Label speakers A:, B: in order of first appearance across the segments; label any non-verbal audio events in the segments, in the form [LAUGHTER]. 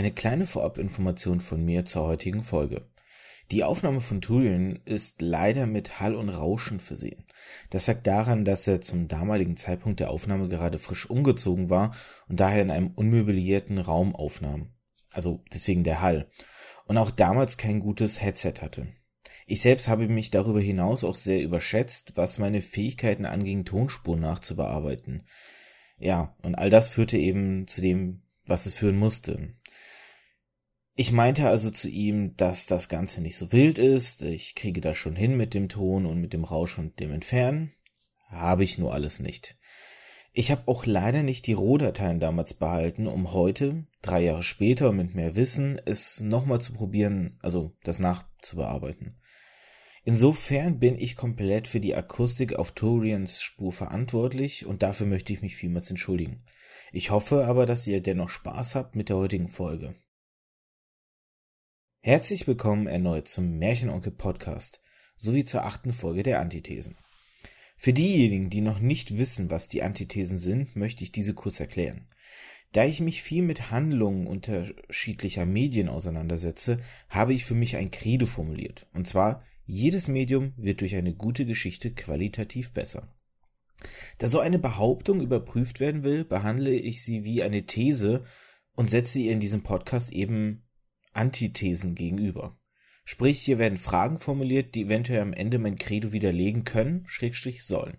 A: Eine kleine Vorabinformation von mir zur heutigen Folge. Die Aufnahme von Turian ist leider mit Hall und Rauschen versehen. Das lag daran, dass er zum damaligen Zeitpunkt der Aufnahme gerade frisch umgezogen war und daher in einem unmöblierten Raum aufnahm. Also deswegen der Hall. Und auch damals kein gutes Headset hatte. Ich selbst habe mich darüber hinaus auch sehr überschätzt, was meine Fähigkeiten anging, Tonspuren nachzubearbeiten. Ja, und all das führte eben zu dem, was es führen musste. Ich meinte also zu ihm, dass das Ganze nicht so wild ist, ich kriege das schon hin mit dem Ton und mit dem Rausch und dem Entfernen. Habe ich nur alles nicht. Ich habe auch leider nicht die Rohdateien damals behalten, um heute, drei Jahre später mit mehr Wissen, es nochmal zu probieren, also das nachzubearbeiten. Insofern bin ich komplett für die Akustik auf Torians Spur verantwortlich und dafür möchte ich mich vielmals entschuldigen. Ich hoffe aber, dass ihr dennoch Spaß habt mit der heutigen Folge. Herzlich willkommen erneut zum Märchenonkel Podcast sowie zur achten Folge der Antithesen. Für diejenigen, die noch nicht wissen, was die Antithesen sind, möchte ich diese kurz erklären. Da ich mich viel mit Handlungen unterschiedlicher Medien auseinandersetze, habe ich für mich ein Credo formuliert. Und zwar, jedes Medium wird durch eine gute Geschichte qualitativ besser. Da so eine Behauptung überprüft werden will, behandle ich sie wie eine These und setze ihr in diesem Podcast eben Antithesen gegenüber. Sprich, hier werden Fragen formuliert, die eventuell am Ende mein Credo widerlegen können, Schrägstrich sollen.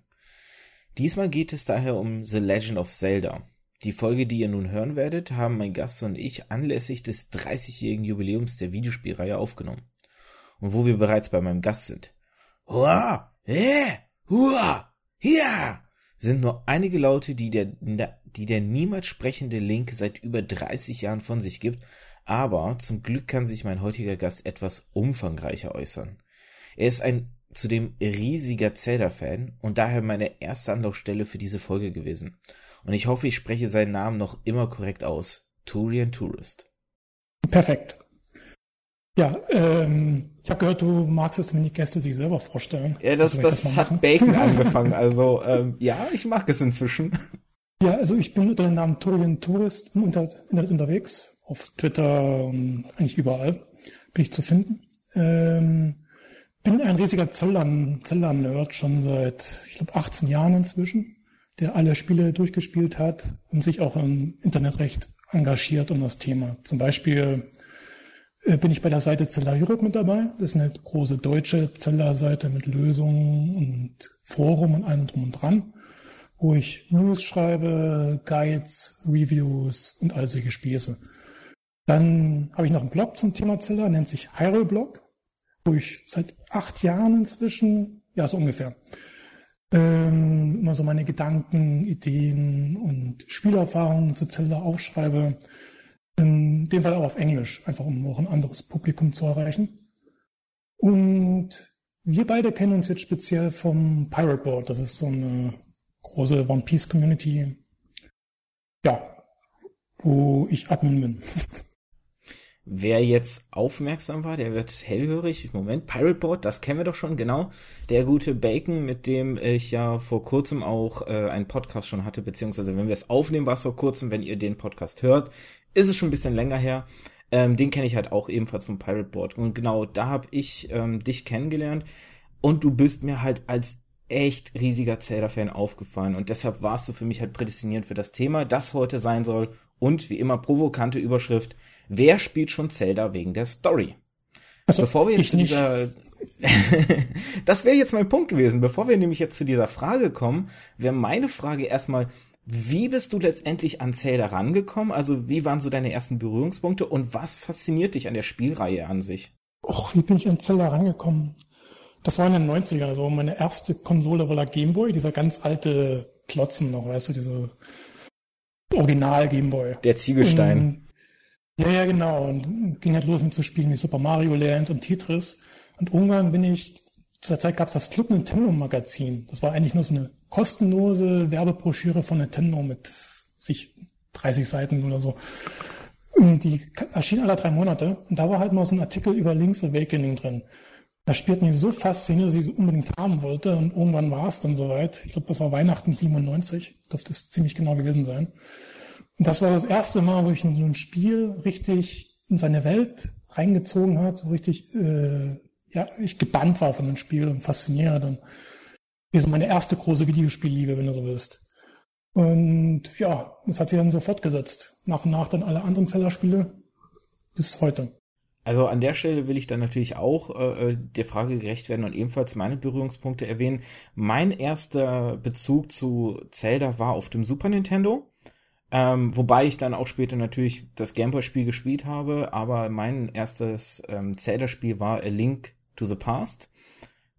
A: Diesmal geht es daher um The Legend of Zelda. Die Folge, die ihr nun hören werdet, haben mein Gast und ich anlässlich des 30-jährigen Jubiläums der Videospielreihe aufgenommen. Und wo wir bereits bei meinem Gast sind. Hua! Eh! Hua! Hier! Sind nur einige Laute, die der, die der niemals sprechende Link seit über 30 Jahren von sich gibt aber zum Glück kann sich mein heutiger Gast etwas umfangreicher äußern. Er ist ein zudem riesiger Zelda-Fan und daher meine erste Anlaufstelle für diese Folge gewesen. Und ich hoffe, ich spreche seinen Namen noch immer korrekt aus. Turian Tourist.
B: Perfekt. Ja, ähm, ich habe gehört, du magst es, wenn die Gäste sich selber vorstellen.
A: Ja, das, also, das, das hat Bacon [LAUGHS] angefangen. Also ähm, ja, ich mag es inzwischen.
B: Ja, also ich bin unter dem Namen Turian Tourist im Internet unterwegs auf Twitter und eigentlich überall bin ich zu finden. Ähm, bin ein riesiger Zelda-Nerd schon seit, ich glaube, 18 Jahren inzwischen, der alle Spiele durchgespielt hat und sich auch im Internet recht engagiert um das Thema. Zum Beispiel äh, bin ich bei der Seite Zelda Europe mit dabei. Das ist eine große deutsche Zelda-Seite mit Lösungen und Forum und allem drum und dran, wo ich News schreibe, Guides, Reviews und all solche Späße. Dann habe ich noch einen Blog zum Thema Zelda, nennt sich Hyrule Blog, wo ich seit acht Jahren inzwischen, ja so ungefähr, ähm, immer so meine Gedanken, Ideen und Spielerfahrungen zu Zelda aufschreibe. In dem Fall aber auf Englisch, einfach um auch ein anderes Publikum zu erreichen. Und wir beide kennen uns jetzt speziell vom Pirate Board. Das ist so eine große One Piece Community. Ja, wo ich Admin bin. [LAUGHS]
A: Wer jetzt aufmerksam war, der wird hellhörig. Moment, Pirate Board, das kennen wir doch schon, genau. Der gute Bacon, mit dem ich ja vor kurzem auch äh, einen Podcast schon hatte, beziehungsweise wenn wir es aufnehmen, war es vor kurzem, wenn ihr den Podcast hört, ist es schon ein bisschen länger her. Ähm, den kenne ich halt auch ebenfalls vom Pirate Board. Und genau da habe ich ähm, dich kennengelernt. Und du bist mir halt als echt riesiger Zelda-Fan aufgefallen. Und deshalb warst du für mich halt prädestiniert für das Thema, das heute sein soll. Und wie immer provokante Überschrift wer spielt schon Zelda wegen der Story?
B: Also, Bevor wir jetzt zu dieser, [LAUGHS]
A: das wäre jetzt mein Punkt gewesen. Bevor wir nämlich jetzt zu dieser Frage kommen, wäre meine Frage erstmal, wie bist du letztendlich an Zelda rangekommen? Also wie waren so deine ersten Berührungspunkte und was fasziniert dich an der Spielreihe an sich?
B: Och, wie bin ich an Zelda rangekommen? Das war in den 90ern, also meine erste Konsole war der Gameboy, dieser ganz alte Klotzen noch, weißt du, diese Original Gameboy.
A: Der Ziegelstein.
B: Ja, ja, genau. Und ging halt los mit so Spielen wie Super Mario Land und Tetris. Und irgendwann bin ich, zu der Zeit gab es das Club Nintendo Magazin. Das war eigentlich nur so eine kostenlose Werbebroschüre von Nintendo mit sich 30 Seiten oder so. Und die erschien alle drei Monate. Und da war halt mal so ein Artikel über Link's Awakening drin. Da spielten die so fasziniert, dass ich es unbedingt haben wollte. Und irgendwann war es dann soweit. Ich glaube, das war Weihnachten 97. Dürfte es ziemlich genau gewesen sein. Und das war das erste Mal, wo ich in so ein Spiel richtig in seine Welt reingezogen hat, so richtig, äh, ja, ich gebannt war von dem Spiel und fasziniert und wie so meine erste große Videospielliebe, wenn du so willst. Und ja, das hat sich dann so fortgesetzt. Nach und nach dann alle anderen Zelda-Spiele bis heute.
A: Also an der Stelle will ich dann natürlich auch äh, äh, der Frage gerecht werden und ebenfalls meine Berührungspunkte erwähnen. Mein erster Bezug zu Zelda war auf dem Super Nintendo. Ähm, wobei ich dann auch später natürlich das Gameboy-Spiel gespielt habe, aber mein erstes ähm, Zelda-Spiel war A Link to the Past.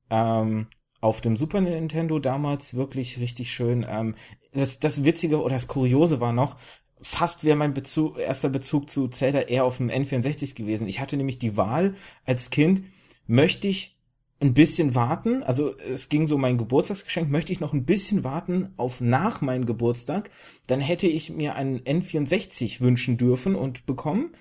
A: Ähm, auf dem Super Nintendo damals wirklich richtig schön. Ähm, das, das Witzige oder das Kuriose war noch, fast wäre mein Bezug, erster Bezug zu Zelda eher auf dem N64 gewesen. Ich hatte nämlich die Wahl als Kind, möchte ich ein bisschen warten, also es ging so mein Geburtstagsgeschenk, möchte ich noch ein bisschen warten auf nach meinem Geburtstag, dann hätte ich mir einen N64 wünschen dürfen und bekommen.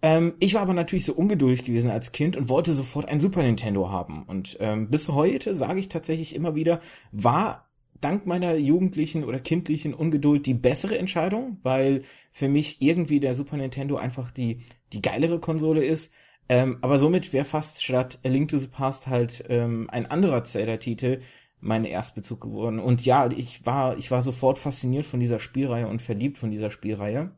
A: Ähm, ich war aber natürlich so ungeduldig gewesen als Kind und wollte sofort ein Super Nintendo haben. Und ähm, bis heute sage ich tatsächlich immer wieder, war dank meiner jugendlichen oder kindlichen Ungeduld die bessere Entscheidung, weil für mich irgendwie der Super Nintendo einfach die, die geilere Konsole ist. Ähm, aber somit wäre fast statt A Link to the Past halt ähm, ein anderer Zelda-Titel mein Erstbezug geworden. Und ja, ich war, ich war sofort fasziniert von dieser Spielreihe und verliebt von dieser Spielreihe.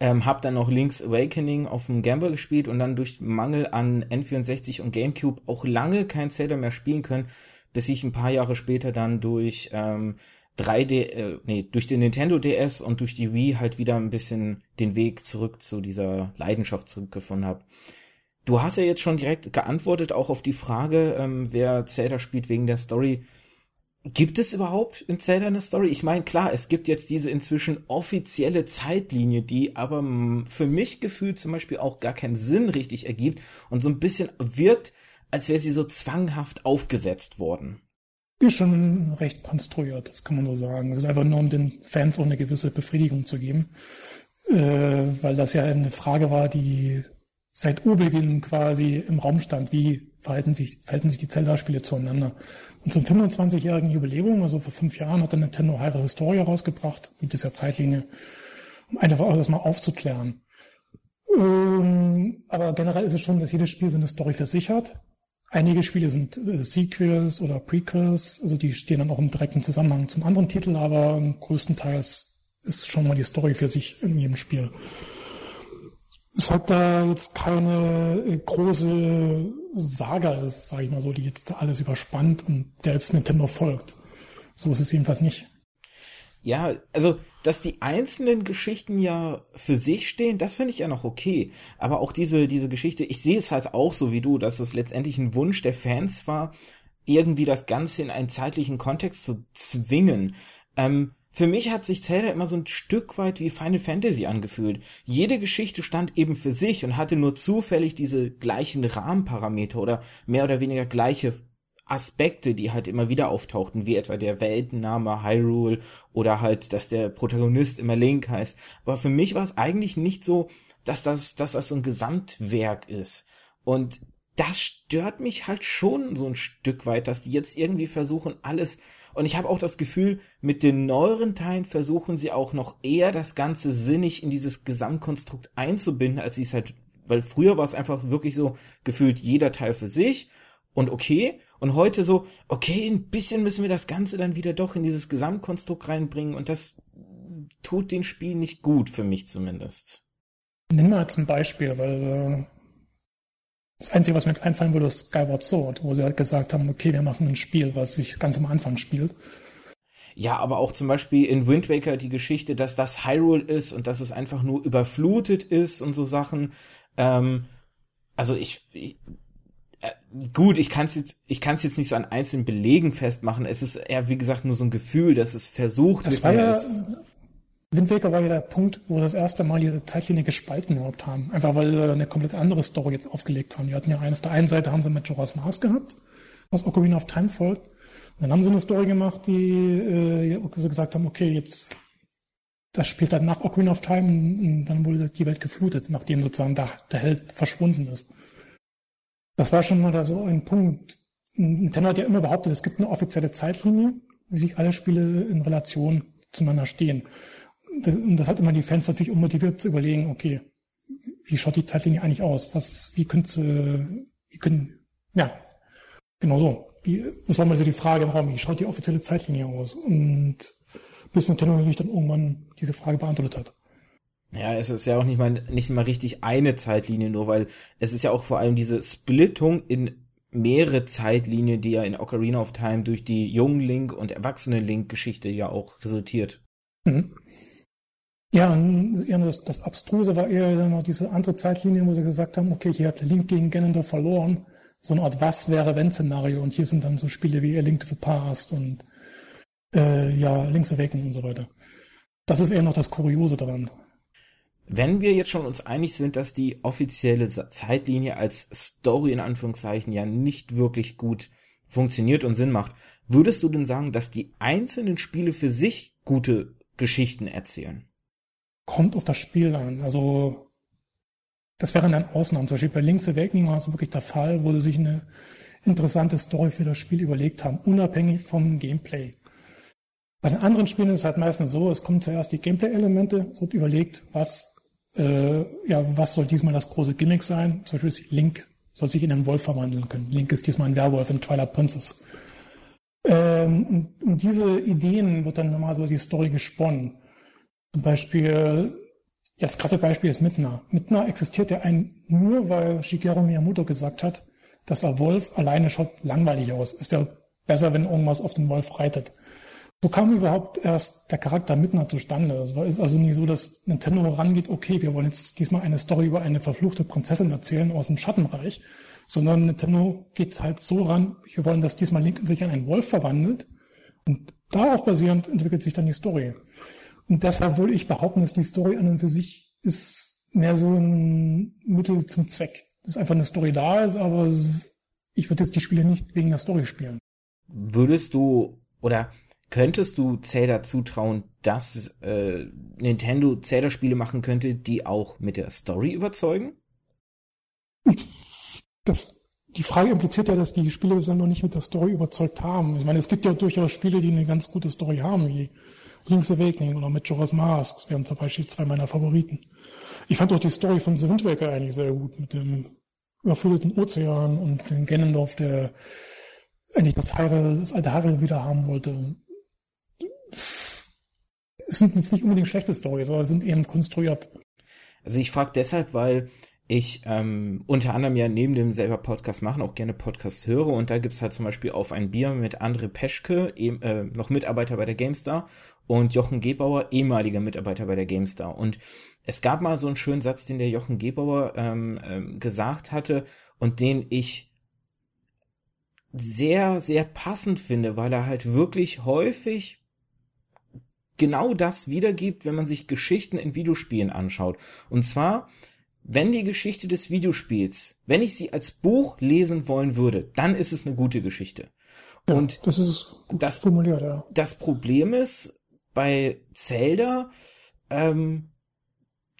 A: Ähm, hab dann noch Link's Awakening auf dem Gameboy gespielt und dann durch Mangel an N64 und GameCube auch lange kein Zelda mehr spielen können, bis ich ein paar Jahre später dann durch ähm, 3D, äh, nee, durch den Nintendo DS und durch die Wii halt wieder ein bisschen den Weg zurück zu dieser Leidenschaft zurückgefunden habe. Du hast ja jetzt schon direkt geantwortet, auch auf die Frage, ähm, wer Zelda spielt wegen der Story. Gibt es überhaupt in Zelda eine Story? Ich meine, klar, es gibt jetzt diese inzwischen offizielle Zeitlinie, die aber für mich gefühlt zum Beispiel auch gar keinen Sinn richtig ergibt und so ein bisschen wirkt, als wäre sie so zwanghaft aufgesetzt worden.
B: Ist schon recht konstruiert, das kann man so sagen. Das ist einfach nur, um den Fans auch eine gewisse Befriedigung zu geben. Äh, weil das ja eine Frage war, die seit Urbeginn quasi im Raum stand. Wie verhalten sich, verhalten sich die Zelda-Spiele zueinander? Und zum 25-jährigen Jubiläum, also vor fünf Jahren, hat der Nintendo Hyrule Historia rausgebracht, mit dieser Zeitlinie, um einfach auch das mal aufzuklären. Ähm, aber generell ist es schon, dass jedes Spiel so eine Story für sich hat. Einige Spiele sind äh, Sequels oder Prequels, also die stehen dann auch im direkten Zusammenhang zum anderen Titel, aber größtenteils ist schon mal die Story für sich in jedem Spiel. Es hat da jetzt keine äh, große Saga ist, sage ich mal so, die jetzt alles überspannt und der jetzt Nintendo folgt. So ist es jedenfalls nicht.
A: Ja, also, dass die einzelnen Geschichten ja für sich stehen, das finde ich ja noch okay. Aber auch diese, diese Geschichte, ich sehe es halt auch so wie du, dass es letztendlich ein Wunsch der Fans war, irgendwie das Ganze in einen zeitlichen Kontext zu zwingen. Ähm, für mich hat sich Zelda immer so ein Stück weit wie Final Fantasy angefühlt. Jede Geschichte stand eben für sich und hatte nur zufällig diese gleichen Rahmenparameter oder mehr oder weniger gleiche Aspekte, die halt immer wieder auftauchten, wie etwa der Weltenname Hyrule oder halt, dass der Protagonist immer Link heißt. Aber für mich war es eigentlich nicht so, dass das, dass das so ein Gesamtwerk ist. Und das stört mich halt schon so ein Stück weit, dass die jetzt irgendwie versuchen, alles. Und ich habe auch das Gefühl, mit den neueren Teilen versuchen sie auch noch eher das Ganze sinnig in dieses Gesamtkonstrukt einzubinden, als sie es halt, weil früher war es einfach wirklich so gefühlt jeder Teil für sich und okay. Und heute so, okay, ein bisschen müssen wir das Ganze dann wieder doch in dieses Gesamtkonstrukt reinbringen und das tut den Spiel nicht gut, für mich zumindest.
B: Nimm mal zum Beispiel, weil äh, das Einzige, was mir jetzt einfallen würde, ist Skyward Sword, wo sie halt gesagt haben, okay, wir machen ein Spiel, was sich ganz am Anfang spielt.
A: Ja, aber auch zum Beispiel in Wind Waker die Geschichte, dass das Hyrule ist und dass es einfach nur überflutet ist und so Sachen. Ähm, also ich, ich äh, gut, ich kann es jetzt, ich kann es jetzt nicht so an einzelnen Belegen festmachen. Es ist eher, wie gesagt, nur so ein Gefühl, dass es versucht
B: das wird. War ja, Wind Waker war ja der Punkt, wo wir das erste Mal diese Zeitlinie gespalten überhaupt haben. Einfach weil sie eine komplett andere Story jetzt aufgelegt haben. Die hatten ja einen, auf der einen Seite haben sie Majora's Mars gehabt, was Ocarina of Time folgt. Und dann haben sie eine Story gemacht, die äh, so gesagt haben, okay, jetzt das spielt dann nach Ocarina of Time und dann wurde die Welt geflutet, nachdem sozusagen der, der Held verschwunden ist. Das war schon mal da so ein Punkt. Nintendo hat ja immer behauptet, es gibt eine offizielle Zeitlinie, wie sich alle Spiele in Relation zueinander stehen. Und das hat immer die Fans natürlich unmotiviert zu überlegen, okay, wie schaut die Zeitlinie eigentlich aus? Was, wie könnte, wie können, ja, genau so. Wie, das war mal so die Frage im Raum, wie schaut die offizielle Zeitlinie aus? Und bis Nintendo natürlich dann irgendwann diese Frage beantwortet hat.
A: Ja, es ist ja auch nicht mal, nicht mal richtig eine Zeitlinie nur, weil es ist ja auch vor allem diese Splittung in mehrere Zeitlinien, die ja in Ocarina of Time durch die jungen Link und erwachsene Link Geschichte ja auch resultiert. Mhm.
B: Ja, das, das Abstruse war eher dann noch diese andere Zeitlinie, wo sie gesagt haben, okay, hier hat Link gegen Ganondorf verloren. So eine Art Was-wäre-wenn-Szenario. Und hier sind dann so Spiele wie A Link to the Past und äh, ja, Link's Awakening und so weiter. Das ist eher noch das Kuriose daran.
A: Wenn wir jetzt schon uns einig sind, dass die offizielle Zeitlinie als Story in Anführungszeichen ja nicht wirklich gut funktioniert und Sinn macht, würdest du denn sagen, dass die einzelnen Spiele für sich gute Geschichten erzählen?
B: Kommt auf das Spiel an. Also das wären dann Ausnahmen. Zum Beispiel bei Link's Awakening war es wirklich der Fall, wo sie sich eine interessante Story für das Spiel überlegt haben, unabhängig vom Gameplay. Bei den anderen Spielen ist es halt meistens so, es kommen zuerst die Gameplay-Elemente, es wird überlegt, was äh, ja, was soll diesmal das große Gimmick sein? Zum Beispiel Link soll sich in einen Wolf verwandeln können. Link ist diesmal ein Werwolf in Twilight Princess. Ähm, und, und diese Ideen wird dann nochmal so die Story gesponnen. Zum Beispiel, ja, das krasse Beispiel ist Midna. Midna existiert ja ein, nur weil Shigeru Miyamoto gesagt hat, dass der Wolf alleine schaut langweilig aus. Es wäre besser, wenn irgendwas auf den Wolf reitet. So kam überhaupt erst der Charakter Midna zustande. Es ist also nicht so, dass Nintendo rangeht, okay, wir wollen jetzt diesmal eine Story über eine verfluchte Prinzessin erzählen aus dem Schattenreich, sondern Nintendo geht halt so ran, wir wollen, dass diesmal Link sich in einen Wolf verwandelt und darauf basierend entwickelt sich dann die Story. Und deshalb würde ich behaupten, dass die Story an und für sich ist mehr so ein Mittel zum Zweck. Dass einfach eine Story da ist, aber ich würde jetzt die Spiele nicht wegen der Story spielen.
A: Würdest du oder Könntest du Zelda zutrauen, dass äh, Nintendo Zelda-Spiele machen könnte, die auch mit der Story überzeugen?
B: Das, die Frage impliziert ja, dass die Spiele bislang noch nicht mit der Story überzeugt haben. Ich meine, es gibt ja durchaus Spiele, die eine ganz gute Story haben, wie Link's Awakening oder Majora's Mask. Wären zum Beispiel zwei meiner Favoriten. Ich fand auch die Story von The Wind Waker eigentlich sehr gut, mit dem überfüllten Ozean und dem Ganondorf, der eigentlich das, Hyrule, das alte Hyrule wieder haben wollte es sind jetzt nicht unbedingt schlechte Stories, aber sind eben konstruiert.
A: Also ich frage deshalb, weil ich ähm, unter anderem ja neben dem selber Podcast machen auch gerne Podcast höre und da gibt's halt zum Beispiel auf ein Bier mit André Peschke, eben, äh, noch Mitarbeiter bei der GameStar und Jochen Gebauer, ehemaliger Mitarbeiter bei der GameStar. Und es gab mal so einen schönen Satz, den der Jochen Gebauer ähm, ähm, gesagt hatte und den ich sehr, sehr passend finde, weil er halt wirklich häufig genau das wiedergibt, wenn man sich Geschichten in Videospielen anschaut. Und zwar, wenn die Geschichte des Videospiels, wenn ich sie als Buch lesen wollen würde, dann ist es eine gute Geschichte.
B: Ja, und das ist das formuliert, ja.
A: Das Problem ist bei Zelda, ähm,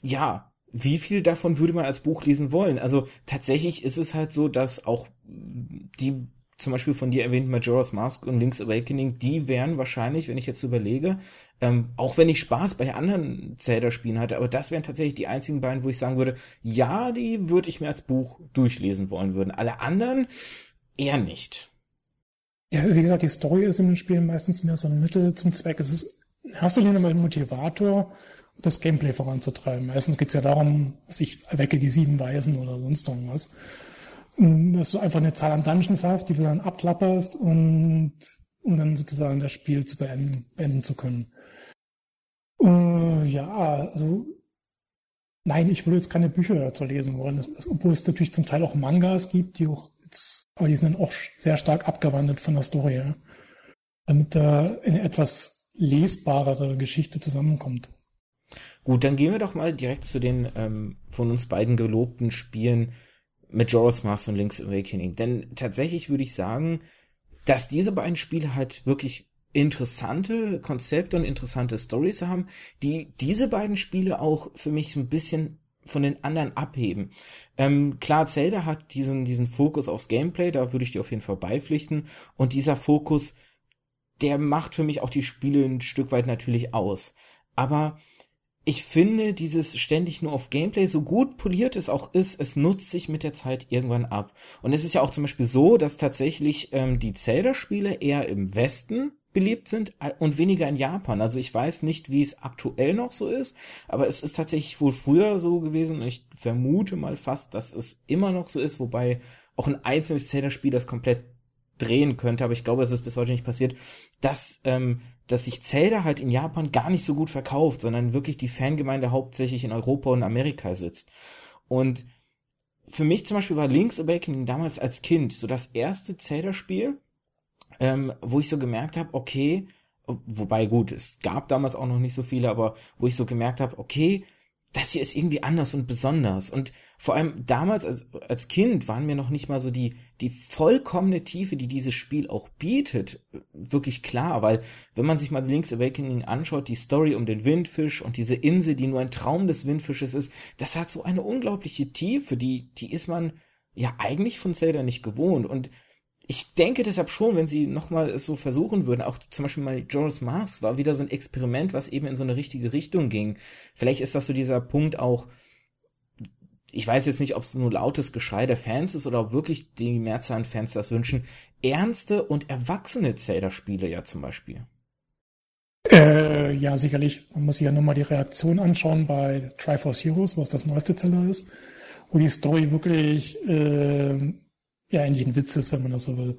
A: ja, wie viel davon würde man als Buch lesen wollen? Also tatsächlich ist es halt so, dass auch die zum Beispiel von dir erwähnten Majora's Mask und Link's Awakening, die wären wahrscheinlich, wenn ich jetzt überlege, ähm, auch wenn ich Spaß bei anderen Zelda-Spielen hatte, aber das wären tatsächlich die einzigen beiden, wo ich sagen würde, ja, die würde ich mir als Buch durchlesen wollen würden. Alle anderen eher nicht.
B: Ja, wie gesagt, die Story ist in den Spielen meistens mehr so ein Mittel zum Zweck. Es ist in erster Linie ein Motivator, das Gameplay voranzutreiben. Meistens geht es ja darum, ich erwecke die sieben Weisen oder sonst irgendwas dass du einfach eine Zahl an Dungeons hast, die du dann abklapperst und um dann sozusagen das Spiel zu beenden, beenden zu können. Uh, ja, also nein, ich würde jetzt keine Bücher dazu lesen wollen, das, obwohl es natürlich zum Teil auch Mangas gibt, die auch jetzt, aber die sind dann auch sehr stark abgewandelt von der Story, damit da eine etwas lesbarere Geschichte zusammenkommt.
A: Gut, dann gehen wir doch mal direkt zu den ähm, von uns beiden gelobten Spielen, Majora's Mask und Link's Awakening. Denn tatsächlich würde ich sagen, dass diese beiden Spiele halt wirklich interessante Konzepte und interessante Stories haben, die diese beiden Spiele auch für mich ein bisschen von den anderen abheben. Ähm, klar, Zelda hat diesen, diesen Fokus aufs Gameplay, da würde ich dir auf jeden Fall beipflichten. Und dieser Fokus, der macht für mich auch die Spiele ein Stück weit natürlich aus. Aber ich finde, dieses ständig nur auf Gameplay, so gut poliert es auch ist, es nutzt sich mit der Zeit irgendwann ab. Und es ist ja auch zum Beispiel so, dass tatsächlich ähm, die Zelda-Spiele eher im Westen beliebt sind äh, und weniger in Japan. Also ich weiß nicht, wie es aktuell noch so ist, aber es ist tatsächlich wohl früher so gewesen und ich vermute mal fast, dass es immer noch so ist, wobei auch ein einzelnes Zelda-Spiel das komplett drehen könnte, aber ich glaube, es ist bis heute nicht passiert, dass ähm, dass sich Zelda halt in Japan gar nicht so gut verkauft, sondern wirklich die Fangemeinde hauptsächlich in Europa und Amerika sitzt. Und für mich zum Beispiel war Link's Awakening damals als Kind so das erste Zelda-Spiel, ähm, wo ich so gemerkt habe, okay, wobei gut, es gab damals auch noch nicht so viele, aber wo ich so gemerkt habe, okay, das hier ist irgendwie anders und besonders. Und vor allem damals als, als Kind waren mir noch nicht mal so die, die vollkommene Tiefe, die dieses Spiel auch bietet, wirklich klar. Weil wenn man sich mal Link's Awakening anschaut, die Story um den Windfisch und diese Insel, die nur ein Traum des Windfisches ist, das hat so eine unglaubliche Tiefe, die, die ist man ja eigentlich von Zelda nicht gewohnt. Und ich denke deshalb schon, wenn sie nochmal es so versuchen würden, auch zum Beispiel mal Joris Mask war wieder so ein Experiment, was eben in so eine richtige Richtung ging. Vielleicht ist das so dieser Punkt auch, ich weiß jetzt nicht, ob es nur lautes Geschrei der Fans ist oder ob wirklich die Mehrzahl an Fans das wünschen, ernste und erwachsene Zelda-Spiele ja zum Beispiel.
B: Äh, ja, sicherlich. Man muss sich ja nur mal die Reaktion anschauen bei Triforce Heroes, was das neueste Zelda ist, wo die Story wirklich äh, ja eigentlich ein Witz ist, wenn man das so will.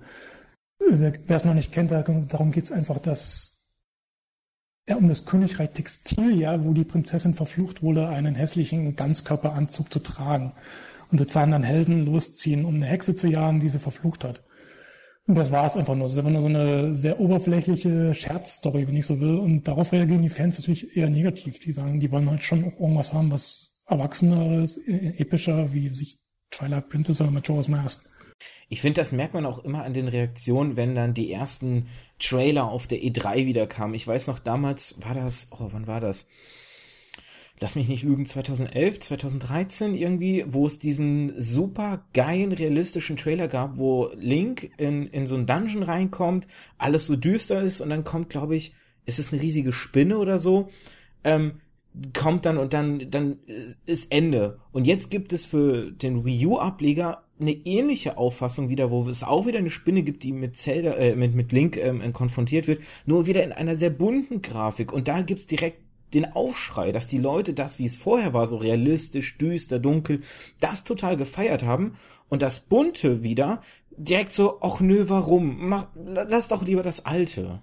B: Äh, wer es noch nicht kennt, darum geht es einfach, dass ja, um das Königreich Textil, ja, wo die Prinzessin verflucht wurde, einen hässlichen Ganzkörperanzug zu tragen. Und sozusagen dann Helden losziehen, um eine Hexe zu jagen, die sie verflucht hat. Und das war es einfach nur. Das ist einfach nur so eine sehr oberflächliche Scherzstory, wenn ich so will. Und darauf reagieren die Fans natürlich eher negativ. Die sagen, die wollen halt schon irgendwas haben, was erwachseneres, e-, epischer, wie sich Twilight Princess oder Majora's Mask.
A: Ich finde, das merkt man auch immer an den Reaktionen, wenn dann die ersten Trailer auf der E3 wieder kamen. Ich weiß noch, damals war das, oh, wann war das? Lass mich nicht lügen, 2011, 2013 irgendwie, wo es diesen super geilen, realistischen Trailer gab, wo Link in, in so ein Dungeon reinkommt, alles so düster ist und dann kommt, glaube ich, ist es eine riesige Spinne oder so, ähm, kommt dann und dann, dann ist Ende. Und jetzt gibt es für den Wii U-Ableger eine ähnliche Auffassung wieder, wo es auch wieder eine Spinne gibt, die mit Zelda, äh, mit, mit Link ähm, konfrontiert wird, nur wieder in einer sehr bunten Grafik. Und da gibt's direkt den Aufschrei, dass die Leute das, wie es vorher war, so realistisch, düster, dunkel, das total gefeiert haben und das Bunte wieder direkt so, ach nö, warum? Mach, lass doch lieber das Alte.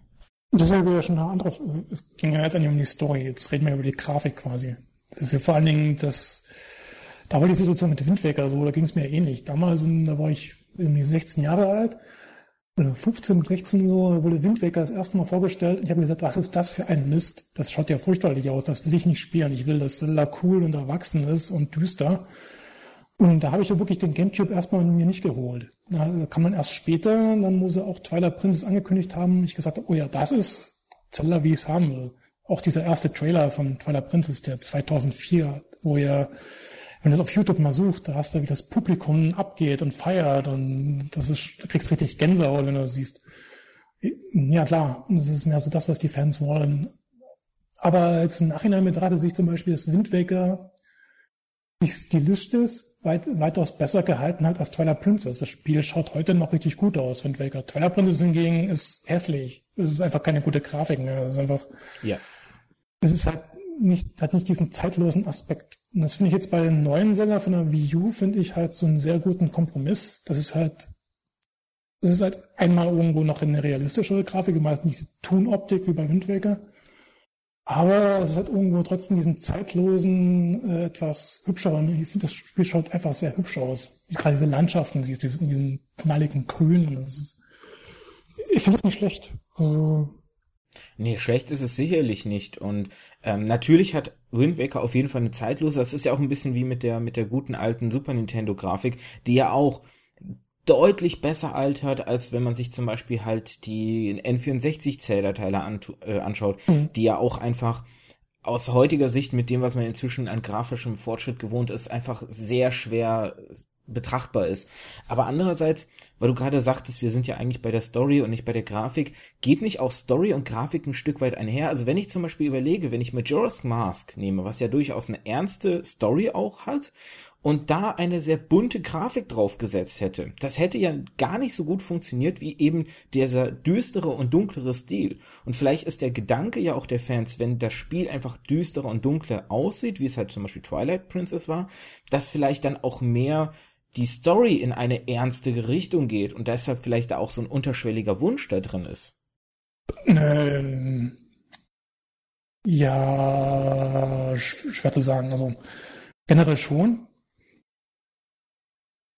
B: Das ist ja schon eine andere, es ging ja jetzt eigentlich um die Story, jetzt reden wir über die Grafik quasi. Das ist ja vor allen Dingen das, da war die Situation mit Windwecker so, da ging es mir ähnlich. Damals, da war ich irgendwie 16 Jahre alt, oder 15, 16 so, da wurde Windwecker das erste Mal vorgestellt. Und ich habe gesagt, was ist das für ein Mist? Das schaut ja furchtbarlich aus, das will ich nicht spielen. Ich will, dass Zelda cool und erwachsen ist und düster. Und da habe ich ja wirklich den Gamecube erstmal mir nicht geholt. Da kann man erst später, dann wo sie auch Twilight Princess angekündigt haben, ich gesagt habe, oh ja, das ist Zelda, wie ich es haben will. Auch dieser erste Trailer von Twilight Princess, der 2004, wo ja wenn du das auf YouTube mal suchst, da hast du, wie das Publikum abgeht und feiert und das ist, du kriegst richtig Gänsehaut, wenn du das siehst. Ja, klar, das ist mehr so das, was die Fans wollen. Aber jetzt im Nachhinein betrachtet sich zum Beispiel das Windwaker sich stilistisch weit, weitaus besser gehalten hat als Twilight Princess. Das Spiel schaut heute noch richtig gut aus, Windwaker. Twilight Princess hingegen ist hässlich. Es ist einfach keine gute Grafik mehr. Es ist einfach, ja. Es ist halt nicht, hat nicht diesen zeitlosen Aspekt. Und das finde ich jetzt bei den neuen Seller von der Wii U, finde ich halt so einen sehr guten Kompromiss. Das ist halt, das ist halt einmal irgendwo noch eine realistischere Grafik, meist nicht diese Toon-Optik wie bei Wind Waker. Aber es hat irgendwo trotzdem diesen zeitlosen, äh, etwas hübscheren. Ich finde, das Spiel schaut einfach sehr hübsch aus. Gerade diese Landschaften, diese, in diesem knalligen Grün. Ist, ich finde das nicht schlecht. Also,
A: Nee, schlecht ist es sicherlich nicht. Und ähm, natürlich hat Wind Waker auf jeden Fall eine zeitlose. Das ist ja auch ein bisschen wie mit der mit der guten alten Super Nintendo Grafik, die ja auch deutlich besser altert, als wenn man sich zum Beispiel halt die N64 Zähldateile an, äh, anschaut, mhm. die ja auch einfach aus heutiger Sicht mit dem, was man inzwischen an grafischem Fortschritt gewohnt ist, einfach sehr schwer betrachtbar ist. Aber andererseits, weil du gerade sagtest, wir sind ja eigentlich bei der Story und nicht bei der Grafik, geht nicht auch Story und Grafik ein Stück weit einher? Also wenn ich zum Beispiel überlege, wenn ich Majora's Mask nehme, was ja durchaus eine ernste Story auch hat und da eine sehr bunte Grafik draufgesetzt hätte, das hätte ja gar nicht so gut funktioniert wie eben dieser düstere und dunklere Stil. Und vielleicht ist der Gedanke ja auch der Fans, wenn das Spiel einfach düsterer und dunkler aussieht, wie es halt zum Beispiel Twilight Princess war, dass vielleicht dann auch mehr die Story in eine ernste Richtung geht und deshalb vielleicht da auch so ein unterschwelliger Wunsch da drin ist.
B: Ähm, ja, schwer zu sagen. Also generell schon.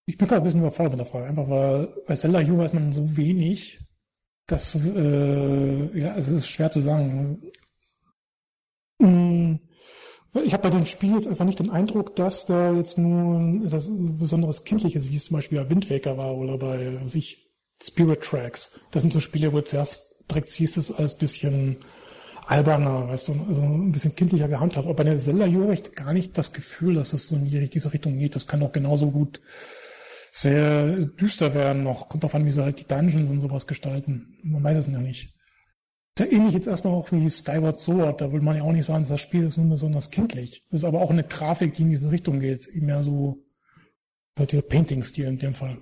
B: Ich bin gerade ein bisschen überfordert mit der Frage, einfach weil bei Zelda U weiß man so wenig, dass äh, ja, es ist schwer zu sagen. Hm, ich habe bei dem Spiel jetzt einfach nicht den Eindruck, dass da jetzt nur das besonderes Kindliches, wie es zum Beispiel bei Wind Waker war oder bei sich Spirit Tracks. Das sind so Spiele, wo du zuerst direkt siehst es als bisschen alberner, weißt du, also ein bisschen kindlicher gehandhabt. Aber bei der Zelda habe ich gar nicht das Gefühl, dass es so in diese Richtung geht. Das kann auch genauso gut sehr düster werden noch. Kommt drauf an, wie sie halt die Dungeons und sowas gestalten. Man weiß es ja nicht ja ähnlich jetzt erstmal auch wie Skyward Sword. Da will man ja auch nicht sagen, das Spiel ist nun besonders kindlich. Das ist aber auch eine Grafik, die in diese Richtung geht. Mehr so, halt dieser Painting-Stil in dem Fall.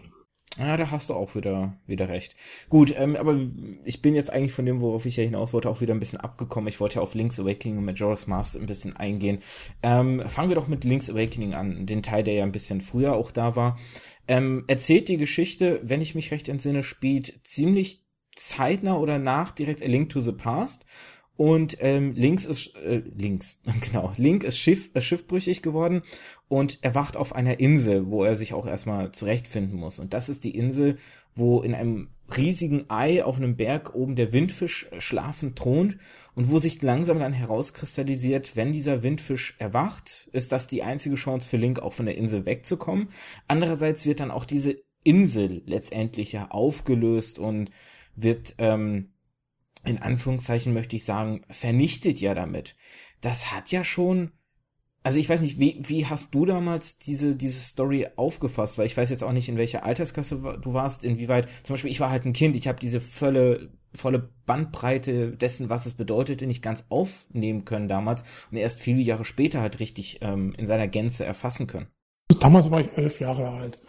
A: Ja, da hast du auch wieder, wieder recht. Gut, ähm, aber ich bin jetzt eigentlich von dem, worauf ich ja hinaus wollte, auch wieder ein bisschen abgekommen. Ich wollte ja auf Link's Awakening und Majora's Mask ein bisschen eingehen. Ähm, fangen wir doch mit Link's Awakening an, den Teil, der ja ein bisschen früher auch da war. Ähm, erzählt die Geschichte, wenn ich mich recht entsinne, spielt ziemlich zeitnah oder nach direkt A Link to the Past. Und ähm, links ist äh, links [LAUGHS] genau Link ist Schiff äh, schiffbrüchig geworden und er wacht auf einer Insel, wo er sich auch erstmal zurechtfinden muss. Und das ist die Insel, wo in einem riesigen Ei auf einem Berg oben der Windfisch schlafend thront und wo sich langsam dann herauskristallisiert, wenn dieser Windfisch erwacht, ist das die einzige Chance für Link auch von der Insel wegzukommen. Andererseits wird dann auch diese Insel letztendlich ja aufgelöst und wird, ähm, in Anführungszeichen möchte ich sagen, vernichtet ja damit. Das hat ja schon, also ich weiß nicht, wie, wie hast du damals diese, diese Story aufgefasst? Weil ich weiß jetzt auch nicht, in welcher Alterskasse du warst, inwieweit, zum Beispiel, ich war halt ein Kind, ich habe diese volle, volle Bandbreite dessen, was es bedeutete, nicht ganz aufnehmen können damals und erst viele Jahre später halt richtig ähm, in seiner Gänze erfassen können.
B: Damals war ich elf Jahre alt.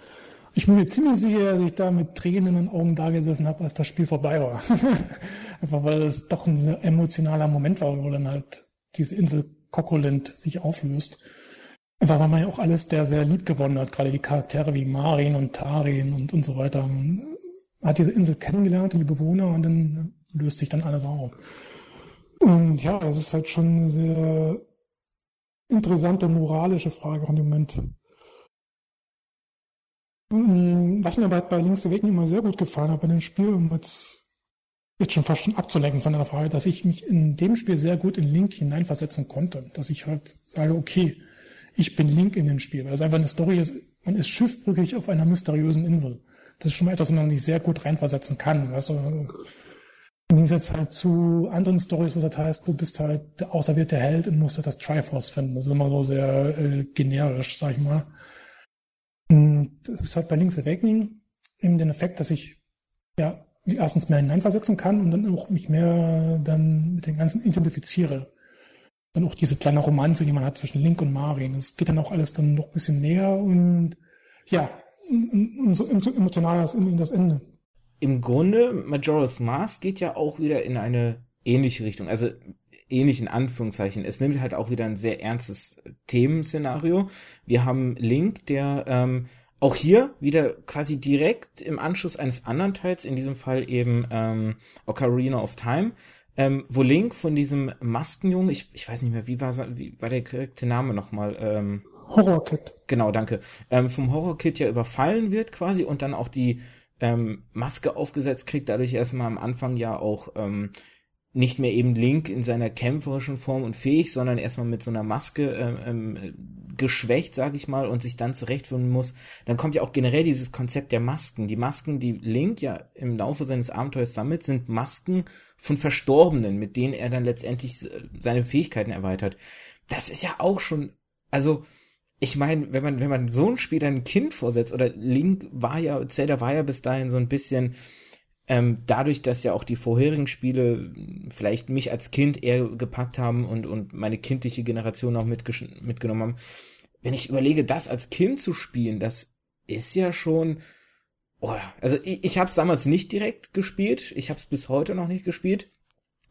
B: Ich bin mir ziemlich sicher, dass ich da mit Tränen in den Augen da gesessen habe, als das Spiel vorbei war. [LAUGHS] Einfach weil es doch ein sehr emotionaler Moment war, wo dann halt diese Insel Kokolent sich auflöst. Einfach weil man ja auch alles der sehr lieb gewonnen hat, gerade die Charaktere wie Marin und Tarin und, und so weiter. Man hat diese Insel kennengelernt und die Bewohner und dann löst sich dann alles auf. Und ja, das ist halt schon eine sehr interessante moralische Frage von dem Moment. Mm, was mir bei, bei Link's Awakening immer sehr gut gefallen hat bei dem Spiel, um jetzt, jetzt schon fast schon abzulenken von der Frage, dass ich mich in dem Spiel sehr gut in Link hineinversetzen konnte. Dass ich halt sage, okay, ich bin Link in dem Spiel. Weil es einfach eine Story ist, man ist schiffbrüchig auf einer mysteriösen Insel. Das ist schon mal etwas, wo man sich sehr gut reinversetzen kann. Also, im Gegensatz halt zu anderen Stories, wo es halt heißt, du bist halt der auserwählte Held und musst halt das Triforce finden. Das ist immer so sehr äh, generisch, sag ich mal. Das hat bei Link's Awakening eben den Effekt, dass ich ja erstens mehr hineinversetzen kann und dann auch mich mehr dann mit den Ganzen identifiziere. Dann auch diese kleine Romanze, die man hat zwischen Link und Marin. Das geht dann auch alles dann noch ein bisschen näher und ja, umso, umso emotionaler ist in das Ende.
A: Im Grunde, Majora's Mask geht ja auch wieder in eine ähnliche Richtung. Also ähnlich in Anführungszeichen. Es nimmt halt auch wieder ein sehr ernstes Themenszenario. Wir haben Link, der ähm, auch hier wieder quasi direkt im Anschluss eines anderen Teils, in diesem Fall eben ähm, Ocarina of Time, ähm, wo Link von diesem Maskenjungen, ich, ich weiß nicht mehr, wie war, wie war der korrekte Name nochmal? Ähm,
B: Horrorkid.
A: Genau, danke. Ähm, vom Horrorkid ja überfallen wird quasi und dann auch die ähm, Maske aufgesetzt kriegt, dadurch erstmal am Anfang ja auch ähm, nicht mehr eben Link in seiner kämpferischen Form und fähig, sondern erstmal mit so einer Maske ähm, ähm, geschwächt, sage ich mal, und sich dann zurechtfinden muss. Dann kommt ja auch generell dieses Konzept der Masken. Die Masken, die Link ja im Laufe seines Abenteuers sammelt, sind Masken von Verstorbenen, mit denen er dann letztendlich seine Fähigkeiten erweitert. Das ist ja auch schon, also ich meine, wenn man, wenn man so ein Spiel dann ein Kind vorsetzt, oder Link war ja, Zelda war ja bis dahin so ein bisschen, ähm, dadurch, dass ja auch die vorherigen Spiele vielleicht mich als Kind eher gepackt haben und, und meine kindliche Generation auch mitgenommen haben, wenn ich überlege, das als Kind zu spielen, das ist ja schon, oh, also ich, ich habe es damals nicht direkt gespielt, ich habe es bis heute noch nicht gespielt,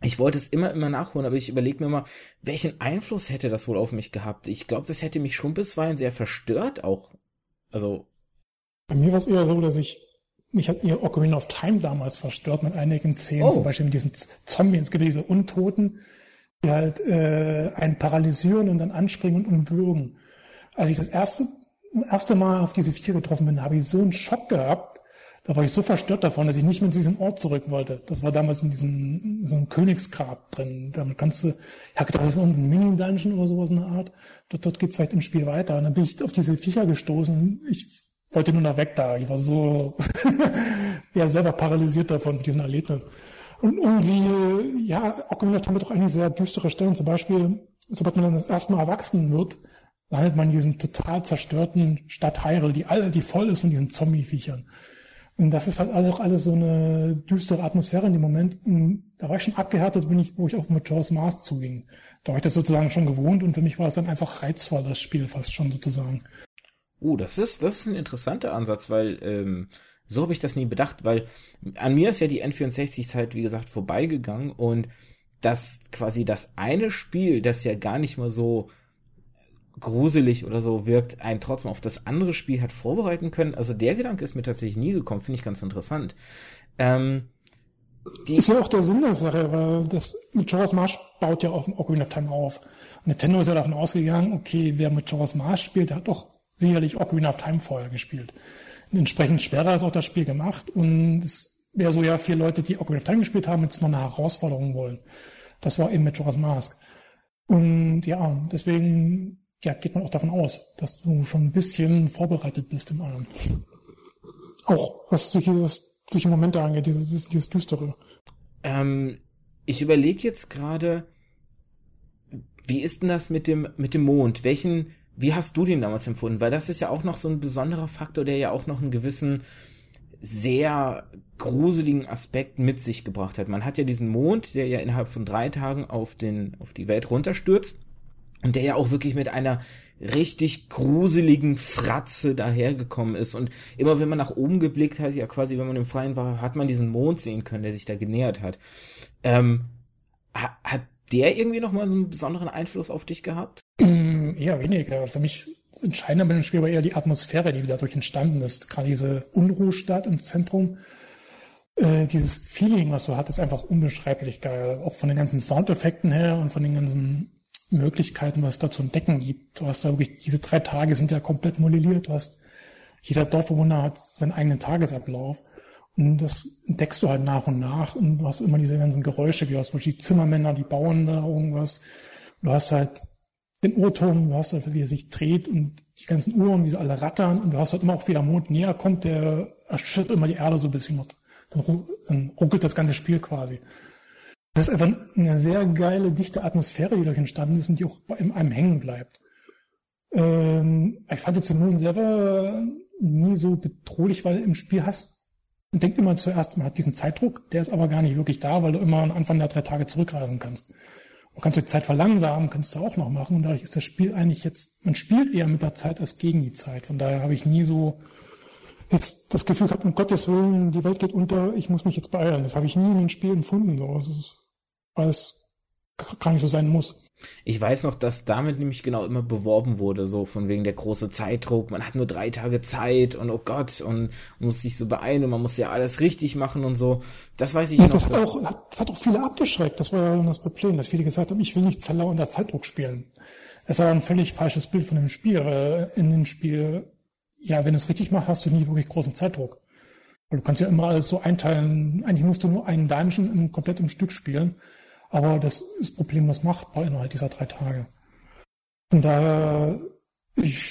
A: ich wollte es immer, immer nachholen, aber ich überlege mir mal, welchen Einfluss hätte das wohl auf mich gehabt? Ich glaube, das hätte mich schon bisweilen sehr verstört auch. Also.
B: Bei mir war es eher so, dass ich, mich hat eher Ocarina of Time damals verstört mit einigen Szenen, oh. zum Beispiel mit diesen Zombies, es gibt diese Untoten, die halt äh, einen paralysieren und dann anspringen und umwürgen. Als ich das erste, erste Mal auf diese vier getroffen bin, habe ich so einen Schock gehabt, da war ich so verstört davon, dass ich nicht mehr zu diesem Ort zurück wollte. Das war damals in diesem so einem Königsgrab drin. Damit kannst du, ich habe gedacht, das ist ein Mini-Dungeon oder sowas in der Art. Dort, dort geht's vielleicht im Spiel weiter. Und dann bin ich auf diese Viecher gestoßen. Ich wollte nur noch weg da. Ich war so [LAUGHS] ja selber paralysiert davon, von diesem Erlebnis. Und irgendwie, ja, auch gemerkt haben wir doch eigentlich sehr düstere Stellen. Zum Beispiel, sobald man dann das erste Mal erwachsen wird, landet man in diesem total zerstörten Stadt Hyrule, die alle, die voll ist von diesen Zombie-Viechern. Und das ist halt auch alles so eine düstere Atmosphäre in dem Moment. Und da war ich schon abgehärtet, wenn ich, wo ich auf Majora's Mask zuging. Da war ich das sozusagen schon gewohnt und für mich war es dann einfach reizvoll, das Spiel fast schon sozusagen.
A: Oh, das ist, das ist ein interessanter Ansatz, weil ähm, so habe ich das nie bedacht, weil an mir ist ja die N64-Zeit, wie gesagt, vorbeigegangen und das quasi das eine Spiel, das ja gar nicht mal so gruselig oder so wirkt, einen trotzdem auf das andere Spiel hat vorbereiten können. Also der Gedanke ist mir tatsächlich nie gekommen, finde ich ganz interessant. Ähm,
B: die ist ja auch der Sinn der Sache, weil das Majora's Mask baut ja auf dem Ocarina of Time auf. Nintendo ist ja davon ausgegangen, okay, wer Majora's Mask spielt, der hat doch sicherlich Ocarina of Time vorher gespielt. Entsprechend schwerer ist auch das Spiel gemacht und es wäre so ja für Leute, die Ocarina of Time gespielt haben, jetzt noch eine Herausforderung wollen. Das war eben Majora's Mask. Und ja, deswegen ja, geht man auch davon aus, dass du schon ein bisschen vorbereitet bist im allem. Auch was solche, was solche Momente angeht, dieses, dieses Düstere.
A: Ähm, ich überlege jetzt gerade, wie ist denn das mit dem, mit dem Mond? Welchen, wie hast du den damals empfunden? Weil das ist ja auch noch so ein besonderer Faktor, der ja auch noch einen gewissen, sehr gruseligen Aspekt mit sich gebracht hat. Man hat ja diesen Mond, der ja innerhalb von drei Tagen auf den, auf die Welt runterstürzt und der ja auch wirklich mit einer richtig gruseligen Fratze dahergekommen ist. Und immer wenn man nach oben geblickt hat, ja quasi, wenn man im Freien war, hat man diesen Mond sehen können, der sich da genähert hat. Ähm, hat der irgendwie nochmal so einen besonderen Einfluss auf dich gehabt?
B: Eher weniger. Für mich ist entscheidender bei dem Spiel aber eher die Atmosphäre, die dadurch entstanden ist. Gerade diese Unruhestadt im Zentrum. Äh, dieses Feeling, was du hattest, einfach unbeschreiblich geil. Auch von den ganzen Soundeffekten her und von den ganzen Möglichkeiten, was es da zu entdecken gibt. Du hast da wirklich, diese drei Tage sind ja komplett modelliert. Du hast, jeder Dorfbewohner hat seinen eigenen Tagesablauf. Und das entdeckst du halt nach und nach. Und du hast immer diese ganzen Geräusche, wie aus die Zimmermänner, die bauen da irgendwas. Du hast halt den Uhrturm, du hast halt, wie er sich dreht und die ganzen Uhren, wie sie alle rattern. Und du hast halt immer auch, wie der Mond näher kommt, der erschüttert immer die Erde so ein bisschen. Dann, dann ruckelt das ganze Spiel quasi. Das ist einfach eine sehr geile, dichte Atmosphäre, die dadurch entstanden ist und die auch bei einem hängen bleibt. Ähm, ich fand jetzt den Moon selber nie so bedrohlich, weil im Spiel hast, denkt immer zuerst, man hat diesen Zeitdruck, der ist aber gar nicht wirklich da, weil du immer am Anfang der drei Tage zurückreisen kannst. Du kannst die Zeit verlangsamen, kannst du auch noch machen und dadurch ist das Spiel eigentlich jetzt, man spielt eher mit der Zeit als gegen die Zeit. Von daher habe ich nie so jetzt das Gefühl gehabt, um Gottes Willen, die Welt geht unter, ich muss mich jetzt beeilen. Das habe ich nie in den Spielen empfunden. So. Weil es gar nicht so sein muss.
A: Ich weiß noch, dass damit nämlich genau immer beworben wurde, so von wegen der große Zeitdruck. Man hat nur drei Tage Zeit und oh Gott und muss sich so beeilen und man muss ja alles richtig machen und so. Das weiß ich
B: ja,
A: noch.
B: Das hat, auch, das hat auch viele abgeschreckt. Das war ja das Problem, dass viele gesagt haben, ich will nicht Zeller unter Zeitdruck spielen. Es war ein völlig falsches Bild von dem Spiel, weil in dem Spiel, ja, wenn du es richtig machst, hast du nie wirklich großen Zeitdruck. Weil du kannst ja immer alles so einteilen. Eigentlich musst du nur einen Dungeon komplett im Stück spielen aber das ist problemlos machbar innerhalb dieser drei Tage. Und daher,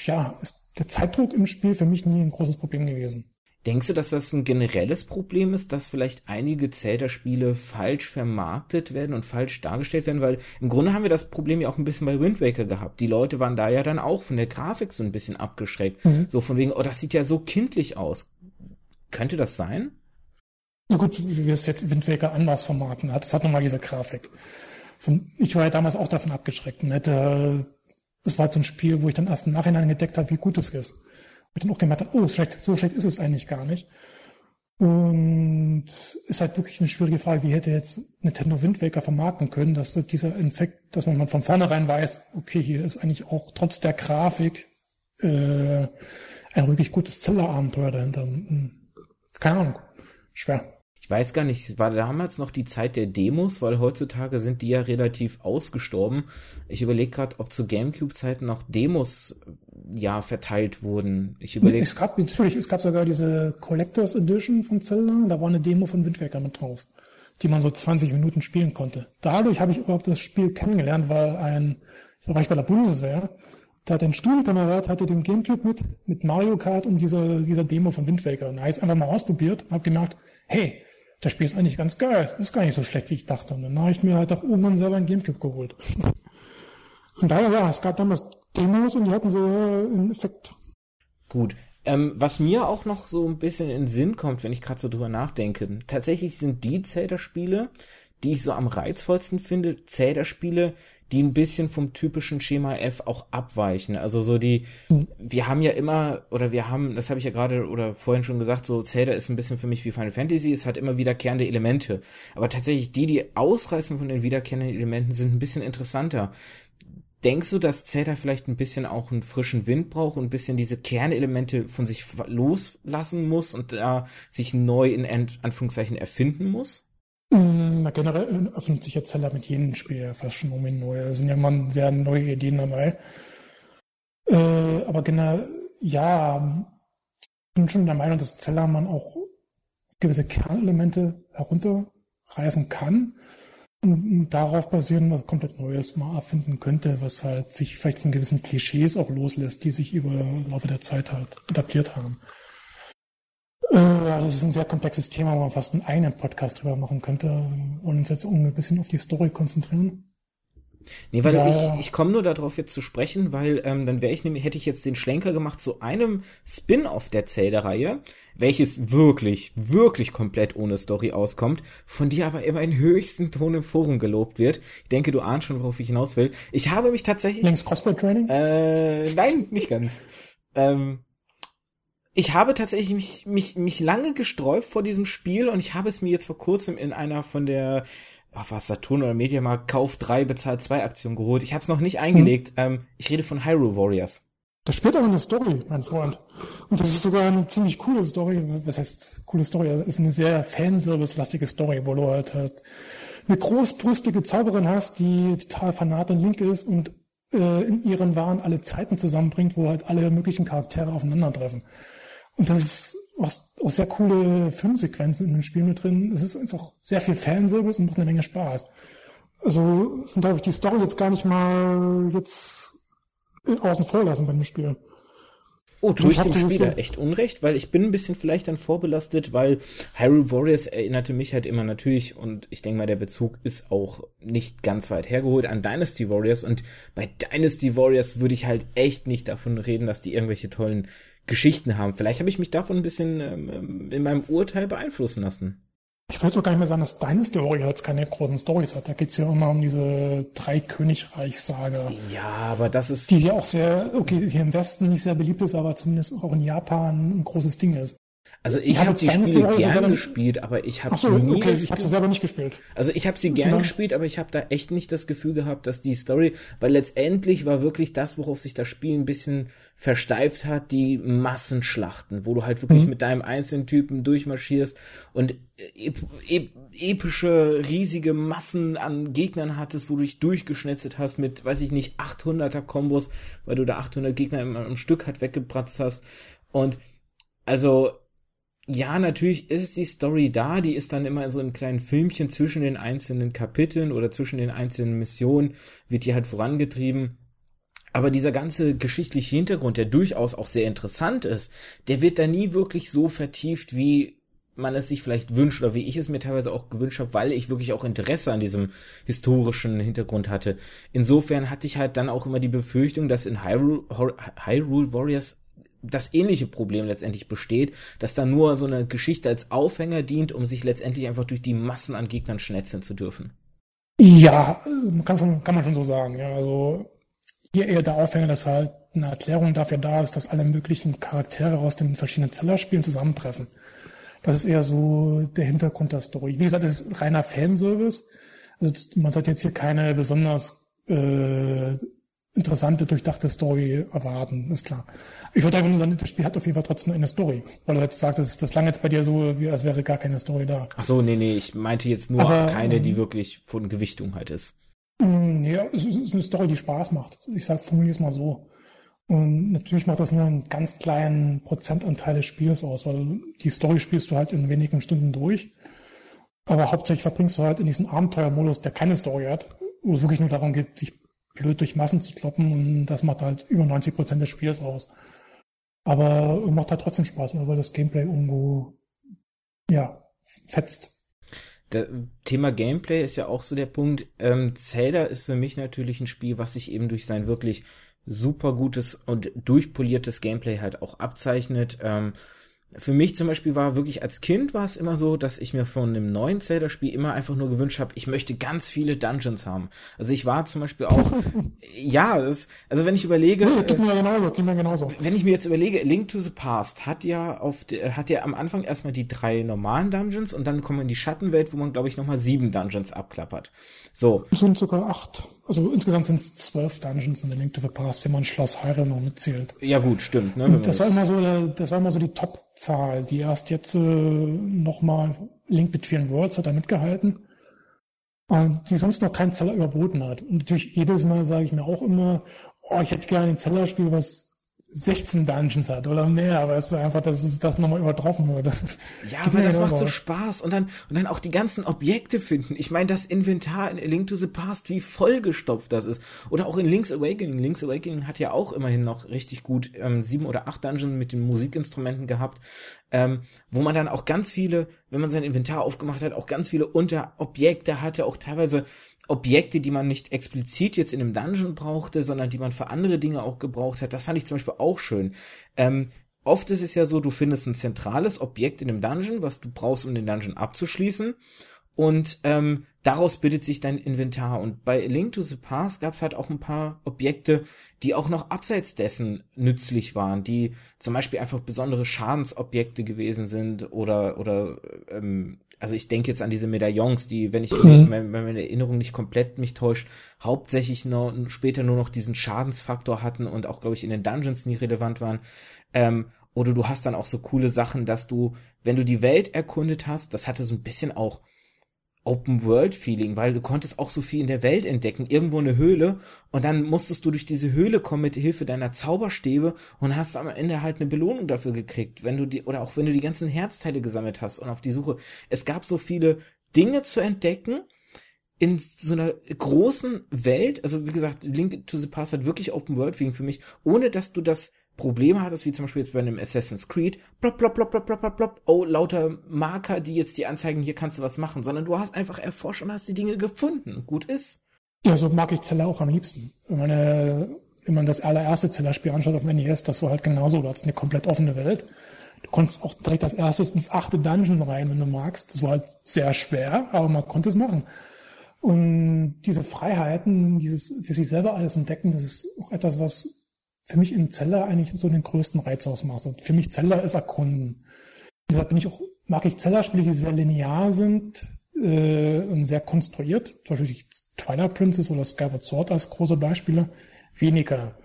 B: ja, ist der Zeitdruck im Spiel für mich nie ein großes Problem gewesen.
A: Denkst du, dass das ein generelles Problem ist, dass vielleicht einige Zelda-Spiele falsch vermarktet werden und falsch dargestellt werden? Weil im Grunde haben wir das Problem ja auch ein bisschen bei Wind Waker gehabt. Die Leute waren da ja dann auch von der Grafik so ein bisschen abgeschreckt. Mhm. So von wegen, oh, das sieht ja so kindlich aus. Könnte das sein?
B: Na gut, wie es jetzt Wind Waker anders vermarkten. Das hat nochmal diese Grafik. Ich war ja damals auch davon abgeschreckt und hätte, das war so ein Spiel, wo ich dann erst im Nachhinein entdeckt habe, wie gut es ist ich dann auch gemerkt habe, oh, schlecht, so schlecht ist es eigentlich gar nicht. Und ist halt wirklich eine schwierige Frage, wie hätte jetzt Nintendo Wind Waker vermarkten können, dass dieser Infekt, dass man von vornherein weiß, okay, hier ist eigentlich auch trotz der Grafik äh, ein wirklich gutes Zelda-Abenteuer dahinter. Hm, keine Ahnung. Schwer.
A: Ich weiß gar nicht, war damals noch die Zeit der Demos, weil heutzutage sind die ja relativ ausgestorben. Ich überlege gerade, ob zu Gamecube-Zeiten noch Demos ja verteilt wurden. Ich überlege.
B: Es gab natürlich, es gab sogar diese Collectors Edition von Zelda, da war eine Demo von Windwerker mit drauf, die man so 20 Minuten spielen konnte. Dadurch habe ich überhaupt das Spiel kennengelernt, weil ein, da war ich bei der Bundeswehr, da hat ein Studienkamerad hatte den Gamecube mit, mit Mario Kart und dieser, dieser Demo von Wind Waker. Und da habe ich einfach mal ausprobiert und habe gemerkt, hey, das Spiel ist eigentlich ganz geil. Das ist gar nicht so schlecht, wie ich dachte. Und dann habe ich mir halt auch irgendwann selber ein Gamecube geholt. [LAUGHS] Von daher, ja, es gab damals Demos und die hatten so äh, einen Effekt.
A: Gut. Ähm, was mir auch noch so ein bisschen in Sinn kommt, wenn ich gerade so drüber nachdenke, tatsächlich sind die Zelda-Spiele, die ich so am reizvollsten finde, Zelda-Spiele, die ein bisschen vom typischen Schema F auch abweichen. Also so die, mhm. wir haben ja immer, oder wir haben, das habe ich ja gerade oder vorhin schon gesagt, so Zelda ist ein bisschen für mich wie Final Fantasy, es hat immer wiederkehrende Elemente. Aber tatsächlich die, die ausreißen von den wiederkehrenden Elementen, sind ein bisschen interessanter. Denkst du, dass Zelda vielleicht ein bisschen auch einen frischen Wind braucht und ein bisschen diese Kernelemente von sich loslassen muss und da äh, sich neu in Anführungszeichen erfinden muss?
B: Mm, na, generell öffnet sich jetzt Zeller mit jedem Spiel ja fast schon um ihn neu. Da sind ja mal sehr neue Ideen dabei. Äh, aber genau, ja, ich bin schon der Meinung, dass Zeller man auch gewisse Kernelemente herunterreißen kann und darauf basieren was komplett Neues mal erfinden könnte, was halt sich vielleicht von gewissen Klischees auch loslässt, die sich über Laufe der Zeit halt etabliert haben. Äh, das ist ein sehr komplexes Thema, wo man fast einen eigenen Podcast drüber machen könnte. Wollen uns jetzt ein bisschen auf die Story konzentrieren.
A: Nee, weil ja. ich, ich komme nur darauf jetzt zu sprechen, weil ähm, dann wäre ich nämlich, hätte ich jetzt den Schlenker gemacht zu einem Spin-off der Zelda-Reihe, welches wirklich, wirklich komplett ohne Story auskommt, von dir aber immer in höchsten Ton im Forum gelobt wird. Ich denke, du ahnst schon, worauf ich hinaus will. Ich habe mich tatsächlich.
B: Links Crossbow Training?
A: Äh, nein, nicht ganz. [LAUGHS] ähm, ich habe tatsächlich mich, mich, mich lange gesträubt vor diesem Spiel und ich habe es mir jetzt vor kurzem in einer von der ach, was Saturn oder Mediamarkt Kauf 3 bezahlt 2 Aktion geholt. Ich habe es noch nicht eingelegt. Hm. Ähm, ich rede von Hyrule Warriors.
B: Das spielt aber eine Story, mein Freund. Und das ist sogar eine ziemlich coole Story. Was heißt coole Story? Das ist eine sehr Fanservice-lastige Story, wo du halt, halt eine großbrüstige Zauberin hast, die total fanat und link ist und äh, in ihren Waren alle Zeiten zusammenbringt, wo halt alle möglichen Charaktere aufeinandertreffen. Und das ist auch, auch sehr coole Filmsequenzen in dem Spiel mit drin. Es ist einfach sehr viel Fanservice und macht eine Menge Spaß. Also von daher ich die Story jetzt gar nicht mal jetzt außen vor lassen bei dem Spiel.
A: Oh, tue ich, ich dem Spieler echt Unrecht, weil ich bin ein bisschen vielleicht dann vorbelastet, weil Hyrule Warriors erinnerte mich halt immer natürlich und ich denke mal, der Bezug ist auch nicht ganz weit hergeholt an Dynasty Warriors und bei Dynasty Warriors würde ich halt echt nicht davon reden, dass die irgendwelche tollen Geschichten haben. Vielleicht habe ich mich davon ein bisschen ähm, in meinem Urteil beeinflussen lassen.
B: Ich würde doch gar nicht mehr sagen, dass Dynasty Warrior jetzt keine großen Stories hat. Da geht's ja immer um diese drei Königreich-Saga.
A: Ja, aber das ist.
B: Die ja auch sehr, okay, hier im Westen nicht sehr beliebt ist, aber zumindest auch in Japan ein großes Ding ist.
A: Also ich, ich habe hab die Spiele gerne gespielt, aber ich habe
B: so, nie okay, ich habe sie selber nicht gespielt.
A: Also ich habe sie gern gespielt, aber ich habe da echt nicht das Gefühl gehabt, dass die Story, weil letztendlich war wirklich das, worauf sich das Spiel ein bisschen versteift hat, die Massenschlachten, wo du halt wirklich mhm. mit deinem einzelnen Typen durchmarschierst und ep ep epische, riesige Massen an Gegnern hattest, wo du dich durchgeschnetzelt hast mit, weiß ich nicht, 800er Kombos, weil du da 800 Gegner im, im Stück halt weggebratzt hast und also ja, natürlich ist die Story da, die ist dann immer in so einem kleinen Filmchen zwischen den einzelnen Kapiteln oder zwischen den einzelnen Missionen, wird die halt vorangetrieben. Aber dieser ganze geschichtliche Hintergrund, der durchaus auch sehr interessant ist, der wird da nie wirklich so vertieft, wie man es sich vielleicht wünscht oder wie ich es mir teilweise auch gewünscht habe, weil ich wirklich auch Interesse an diesem historischen Hintergrund hatte. Insofern hatte ich halt dann auch immer die Befürchtung, dass in Hyrule, Hyrule Warriors das ähnliche Problem letztendlich besteht, dass da nur so eine Geschichte als Aufhänger dient, um sich letztendlich einfach durch die Massen an Gegnern schnetzeln zu dürfen.
B: Ja, kann, schon, kann man schon so sagen. Ja, also hier eher der Aufhänger, dass halt eine Erklärung dafür da ist, dass alle möglichen Charaktere aus den verschiedenen Zellerspielen zusammentreffen. Das ist eher so der Hintergrund der Story. Wie gesagt, es ist reiner Fanservice. Also man sollte jetzt hier keine besonders äh, interessante, durchdachte Story erwarten, ist klar. Ich wollte einfach nur sagen, das Spiel hat auf jeden Fall trotzdem eine Story. Weil du jetzt sagst, das klang jetzt bei dir so, wie als wäre gar keine Story da.
A: Ach so, nee, nee, ich meinte jetzt nur Aber, keine, die ähm, wirklich von Gewichtung halt ist.
B: Mm, ja, es ist eine Story, die Spaß macht. Ich sag, formuliere es mal so. Und natürlich macht das nur einen ganz kleinen Prozentanteil des Spiels aus, weil die Story spielst du halt in wenigen Stunden durch. Aber hauptsächlich verbringst du halt in diesen Abenteuermodus, der keine Story hat, wo es wirklich nur darum geht, sich blöd durch Massen zu kloppen und das macht halt über 90 Prozent des Spiels aus. Aber macht halt trotzdem Spaß, weil das Gameplay irgendwo, ja, fetzt.
A: Das Thema Gameplay ist ja auch so der Punkt. Ähm, Zelda ist für mich natürlich ein Spiel, was sich eben durch sein wirklich super gutes und durchpoliertes Gameplay halt auch abzeichnet. Ähm, für mich zum Beispiel war wirklich als Kind war es immer so, dass ich mir von einem neuen Zelda-Spiel immer einfach nur gewünscht habe, ich möchte ganz viele Dungeons haben. Also ich war zum Beispiel auch, [LAUGHS] ja, das, also wenn ich überlege,
B: geht mir genauso, geht mir genauso.
A: wenn ich mir jetzt überlege, Link to the Past hat ja auf, hat ja am Anfang erstmal die drei normalen Dungeons und dann kommen wir in die Schattenwelt, wo man glaube ich nochmal sieben Dungeons abklappert. So.
B: Es sind sogar acht. Also insgesamt sind es zwölf Dungeons in der Link to the Past, wenn man Schloss Hyrule noch mitzählt.
A: Ja gut, stimmt.
B: Ne, das war immer so, das war immer so die Top-Zahl, die erst jetzt äh, nochmal Link Between Worlds hat da mitgehalten. Und die sonst noch keinen Zeller überboten hat. Und natürlich jedes Mal sage ich mir auch immer, oh, ich hätte gerne ein Zellerspiel, was 16 Dungeons hat oder mehr, aber es ist einfach, dass es das nochmal übertroffen wurde.
A: Ja, [LAUGHS] aber das macht so Spaß und dann und dann auch die ganzen Objekte finden. Ich meine, das Inventar in A Link to the Past, wie vollgestopft das ist. Oder auch in Link's Awakening. Link's Awakening hat ja auch immerhin noch richtig gut ähm, sieben oder acht Dungeons mit den Musikinstrumenten gehabt, ähm, wo man dann auch ganz viele, wenn man sein Inventar aufgemacht hat, auch ganz viele Unterobjekte hatte, auch teilweise Objekte, die man nicht explizit jetzt in einem Dungeon brauchte, sondern die man für andere Dinge auch gebraucht hat. Das fand ich zum Beispiel auch schön. Ähm, oft ist es ja so, du findest ein zentrales Objekt in einem Dungeon, was du brauchst, um den Dungeon abzuschließen. Und ähm, daraus bildet sich dein Inventar. Und bei Link to the Past gab es halt auch ein paar Objekte, die auch noch abseits dessen nützlich waren, die zum Beispiel einfach besondere Schadensobjekte gewesen sind oder oder ähm, also ich denke jetzt an diese Medaillons, die, wenn ich mhm. wenn meine Erinnerung nicht komplett mich täuscht, hauptsächlich noch später nur noch diesen Schadensfaktor hatten und auch, glaube ich, in den Dungeons nie relevant waren. Ähm, oder du hast dann auch so coole Sachen, dass du, wenn du die Welt erkundet hast, das hatte so ein bisschen auch Open-World-Feeling, weil du konntest auch so viel in der Welt entdecken. Irgendwo eine Höhle und dann musstest du durch diese Höhle kommen mit Hilfe deiner Zauberstäbe und hast am Ende halt eine Belohnung dafür gekriegt, wenn du die, oder auch wenn du die ganzen Herzteile gesammelt hast und auf die Suche. Es gab so viele Dinge zu entdecken in so einer großen Welt, also wie gesagt, Link to the Past hat wirklich Open World Feeling für mich, ohne dass du das Probleme hattest, wie zum Beispiel jetzt bei einem Assassin's Creed, plop, plop, plop, plop, plop, plop, plop, oh, lauter Marker, die jetzt dir anzeigen, hier kannst du was machen, sondern du hast einfach erforscht und hast die Dinge gefunden. Gut ist.
B: Ja, so mag ich Zeller auch am liebsten. Wenn, meine, wenn man das allererste Zellerspiel anschaut auf dem NES, das war halt genauso, du hattest eine komplett offene Welt. Du konntest auch direkt als erstes ins achte Dungeon rein, wenn du magst. Das war halt sehr schwer, aber man konnte es machen. Und diese Freiheiten, dieses für sich selber alles entdecken, das ist auch etwas, was für mich in Zeller eigentlich so den größten Reiz ausmacht. Und für mich Zeller ist Erkunden. Deshalb bin ich auch, mag ich Zellerspiele, die sehr linear sind äh, und sehr konstruiert. Zum Beispiel Twilight Princess oder Skyward Sword als große Beispiele. Weniger.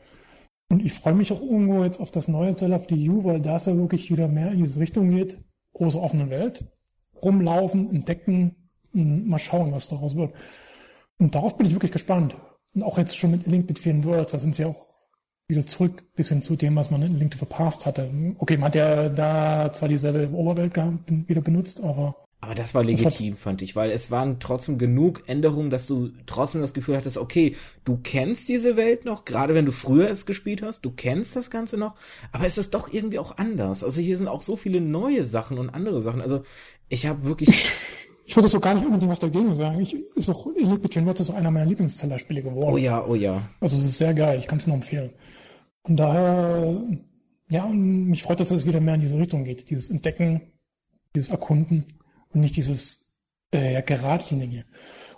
B: Und ich freue mich auch irgendwo jetzt auf das neue Zeller für die U, weil da es ja wirklich wieder mehr in diese Richtung geht. Große offene Welt. Rumlaufen, entdecken mal schauen, was daraus wird. Und darauf bin ich wirklich gespannt. Und auch jetzt schon mit Link Between Worlds, da sind sie auch wieder zurück bis hin zu dem, was man in Link to the Past hatte. Okay, man hat ja da zwar dieselbe Oberwelt wieder benutzt, aber
A: Aber das war legitim, das fand ich, weil es waren trotzdem genug Änderungen, dass du trotzdem das Gefühl hattest, okay, du kennst diese Welt noch, gerade wenn du früher es gespielt hast, du kennst das Ganze noch, aber es ist doch irgendwie auch anders. Also hier sind auch so viele neue Sachen und andere Sachen. Also ich habe wirklich. [LAUGHS]
B: Ich würde so gar nicht unbedingt was dagegen sagen. Ich, ist auch Elite Between Worlds ist auch einer meiner Lieblingszellerspiele geworden.
A: Oh ja, oh ja.
B: Also es ist sehr geil, ich kann es nur empfehlen. Von daher, ja, mich freut, dass es wieder mehr in diese Richtung geht. Dieses Entdecken, dieses Erkunden und nicht dieses äh, geradlinige.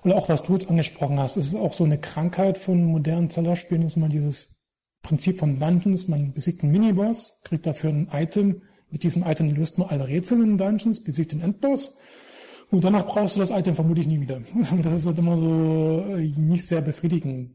B: Und auch was du jetzt angesprochen hast, ist auch so eine Krankheit von modernen Zellerspielen, ist mal dieses Prinzip von Dungeons. Man besiegt einen Miniboss, kriegt dafür ein Item. Mit diesem Item löst man alle Rätsel in den Dungeons, besiegt den Endboss. Und danach brauchst du das Item vermutlich nie wieder. [LAUGHS] Das ist halt immer so äh, nicht sehr befriedigend,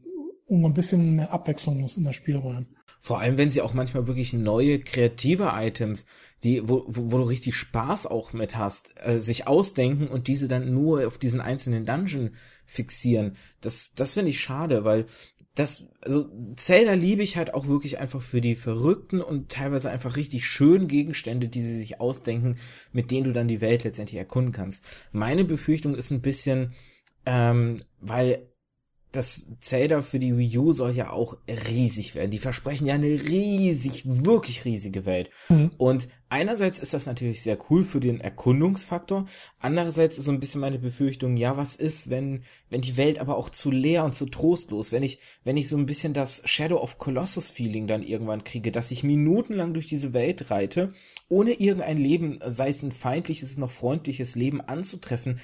B: um ein bisschen mehr Abwechslung muss in das Spiel rein.
A: Vor allem, wenn sie auch manchmal wirklich neue, kreative Items, die, wo, wo, wo du richtig Spaß auch mit hast, äh, sich ausdenken und diese dann nur auf diesen einzelnen Dungeon fixieren. Das, das finde ich schade, weil das, also Zelda liebe ich halt auch wirklich einfach für die verrückten und teilweise einfach richtig schönen Gegenstände, die sie sich ausdenken, mit denen du dann die Welt letztendlich erkunden kannst. Meine Befürchtung ist ein bisschen, ähm, weil das Zelda für die Wii U soll ja auch riesig werden. Die versprechen ja eine riesig, wirklich riesige Welt. Mhm. Und einerseits ist das natürlich sehr cool für den Erkundungsfaktor. Andererseits ist so ein bisschen meine Befürchtung, ja, was ist, wenn, wenn die Welt aber auch zu leer und zu trostlos, wenn ich, wenn ich so ein bisschen das Shadow of Colossus Feeling dann irgendwann kriege, dass ich minutenlang durch diese Welt reite, ohne irgendein Leben, sei es ein feindliches noch freundliches Leben anzutreffen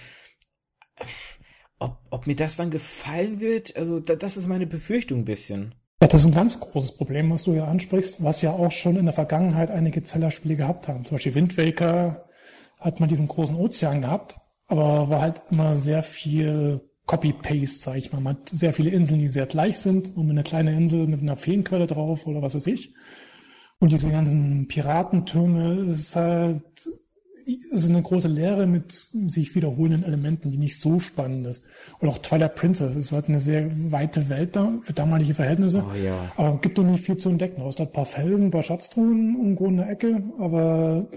A: ob, ob mir das dann gefallen wird, also da, das ist meine Befürchtung ein bisschen.
B: Ja, das ist ein ganz großes Problem, was du ja ansprichst, was ja auch schon in der Vergangenheit einige Zellerspiele gehabt haben. Zum Beispiel Wind Waker hat man diesen großen Ozean gehabt, aber war halt immer sehr viel Copy-Paste, sag ich mal. Man hat sehr viele Inseln, die sehr gleich sind und eine kleine Insel mit einer Feenquelle drauf oder was weiß ich. Und diese ganzen Piratentürme, ist halt es ist eine große Lehre mit sich wiederholenden Elementen, die nicht so spannend ist. Und auch Twilight Princess ist halt eine sehr weite Welt da für damalige Verhältnisse.
A: Oh, ja.
B: Aber gibt doch nicht viel zu entdecken. Du hast ein paar Felsen, ein paar Schatztruhen irgendwo in der Ecke, aber.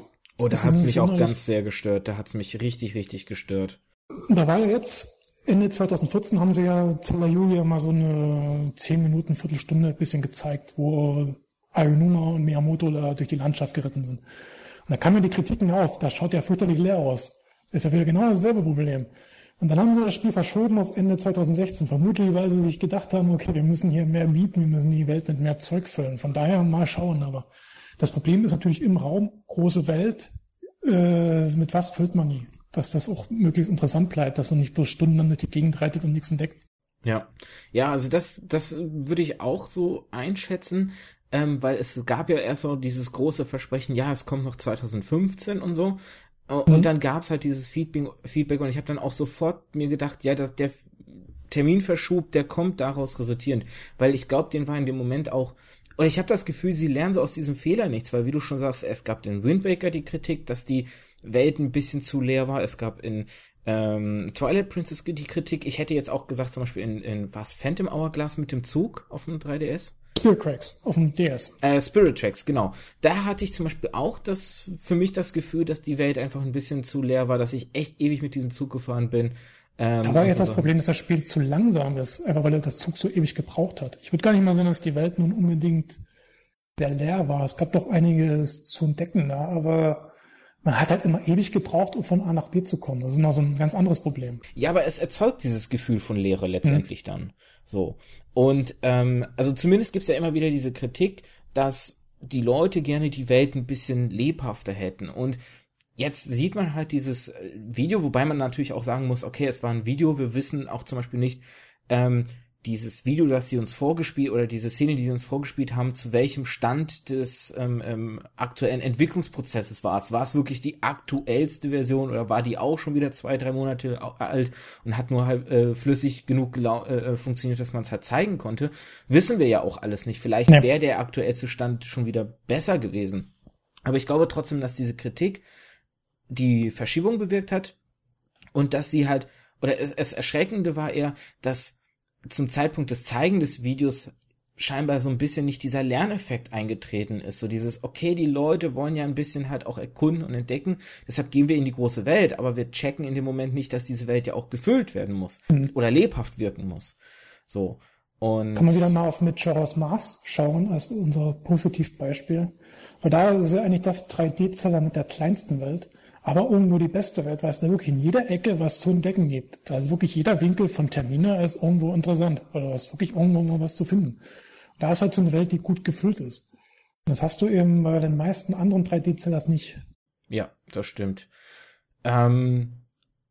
A: Oh, da hat es mich auch ganz sehr gestört. Da hat es mich richtig, richtig gestört.
B: Da war ja jetzt, Ende 2014 haben sie ja Zelda Julia mal so eine 10 Minuten, Viertelstunde ein bisschen gezeigt, wo Ayunuma und Miyamoto da durch die Landschaft geritten sind. Und da kam mir die Kritiken auf, das schaut ja fürchterlich leer aus. Ist ja wieder genau dasselbe Problem. Und dann haben sie das Spiel verschoben auf Ende 2016, vermutlich weil sie sich gedacht haben, okay, wir müssen hier mehr bieten, wir müssen die Welt mit mehr Zeug füllen. Von daher mal schauen. Aber das Problem ist natürlich im Raum, große Welt, äh, mit was füllt man die? Dass das auch möglichst interessant bleibt, dass man nicht bloß Stunden durch die Gegend reitet und nichts entdeckt.
A: Ja, ja, also das, das würde ich auch so einschätzen ähm, weil es gab ja erst so dieses große Versprechen, ja, es kommt noch 2015 und so. Äh, und mhm. dann gab es halt dieses Feedback, Feedback und ich habe dann auch sofort mir gedacht, ja, das, der Terminverschub, der kommt daraus resultierend, weil ich glaube, den war in dem Moment auch und ich habe das Gefühl, sie lernen so aus diesem Fehler nichts, weil wie du schon sagst, es gab in Wind Waker die Kritik, dass die Welt ein bisschen zu leer war. Es gab in ähm, Twilight Princess die Kritik. Ich hätte jetzt auch gesagt, zum Beispiel in, in was Phantom Hourglass mit dem Zug auf dem 3DS.
B: Spirit Tracks auf dem DS.
A: Äh, Spirit Tracks, genau. Da hatte ich zum Beispiel auch das, für mich das Gefühl, dass die Welt einfach ein bisschen zu leer war, dass ich echt ewig mit diesem Zug gefahren bin.
B: Ähm, da war jetzt so das Problem, dass das Spiel zu langsam ist, einfach weil der Zug so ewig gebraucht hat. Ich würde gar nicht mal sagen, dass die Welt nun unbedingt sehr leer war. Es gab doch einiges zu entdecken da, aber man hat halt immer ewig gebraucht, um von A nach B zu kommen. Das ist noch so ein ganz anderes Problem.
A: Ja, aber es erzeugt dieses Gefühl von Leere letztendlich mhm. dann. So. Und ähm, also zumindest gibt's ja immer wieder diese Kritik, dass die Leute gerne die Welt ein bisschen lebhafter hätten. Und jetzt sieht man halt dieses äh, Video, wobei man natürlich auch sagen muss, okay, es war ein Video, wir wissen auch zum Beispiel nicht, ähm, dieses Video, das sie uns vorgespielt oder diese Szene, die sie uns vorgespielt haben, zu welchem Stand des ähm, ähm, aktuellen Entwicklungsprozesses war es. War es wirklich die aktuellste Version oder war die auch schon wieder zwei, drei Monate alt und hat nur halt äh, flüssig genug äh, äh, funktioniert, dass man es halt zeigen konnte? Wissen wir ja auch alles nicht. Vielleicht ja. wäre der aktuellste Stand schon wieder besser gewesen. Aber ich glaube trotzdem, dass diese Kritik die Verschiebung bewirkt hat und dass sie halt, oder es, es Erschreckende war eher, dass zum Zeitpunkt des Zeigen des Videos scheinbar so ein bisschen nicht dieser Lerneffekt eingetreten ist. So dieses, okay, die Leute wollen ja ein bisschen halt auch erkunden und entdecken, deshalb gehen wir in die große Welt, aber wir checken in dem Moment nicht, dass diese Welt ja auch gefüllt werden muss mhm. oder lebhaft wirken muss. So. Und
B: Kann man wieder mal auf Majora's Mars schauen, als unser Positivbeispiel. Weil da ist ja eigentlich das 3D-Zeller mit der kleinsten Welt, aber irgendwo die beste Welt, weil es da wirklich in jeder Ecke was zu entdecken gibt. Ist wirklich jeder Winkel von Termina ist irgendwo interessant. Oder ist wirklich irgendwo mal was zu finden. Da ist halt so eine Welt, die gut gefüllt ist. Und das hast du eben bei den meisten anderen 3D-Zellers nicht.
A: Ja, das stimmt. Ähm,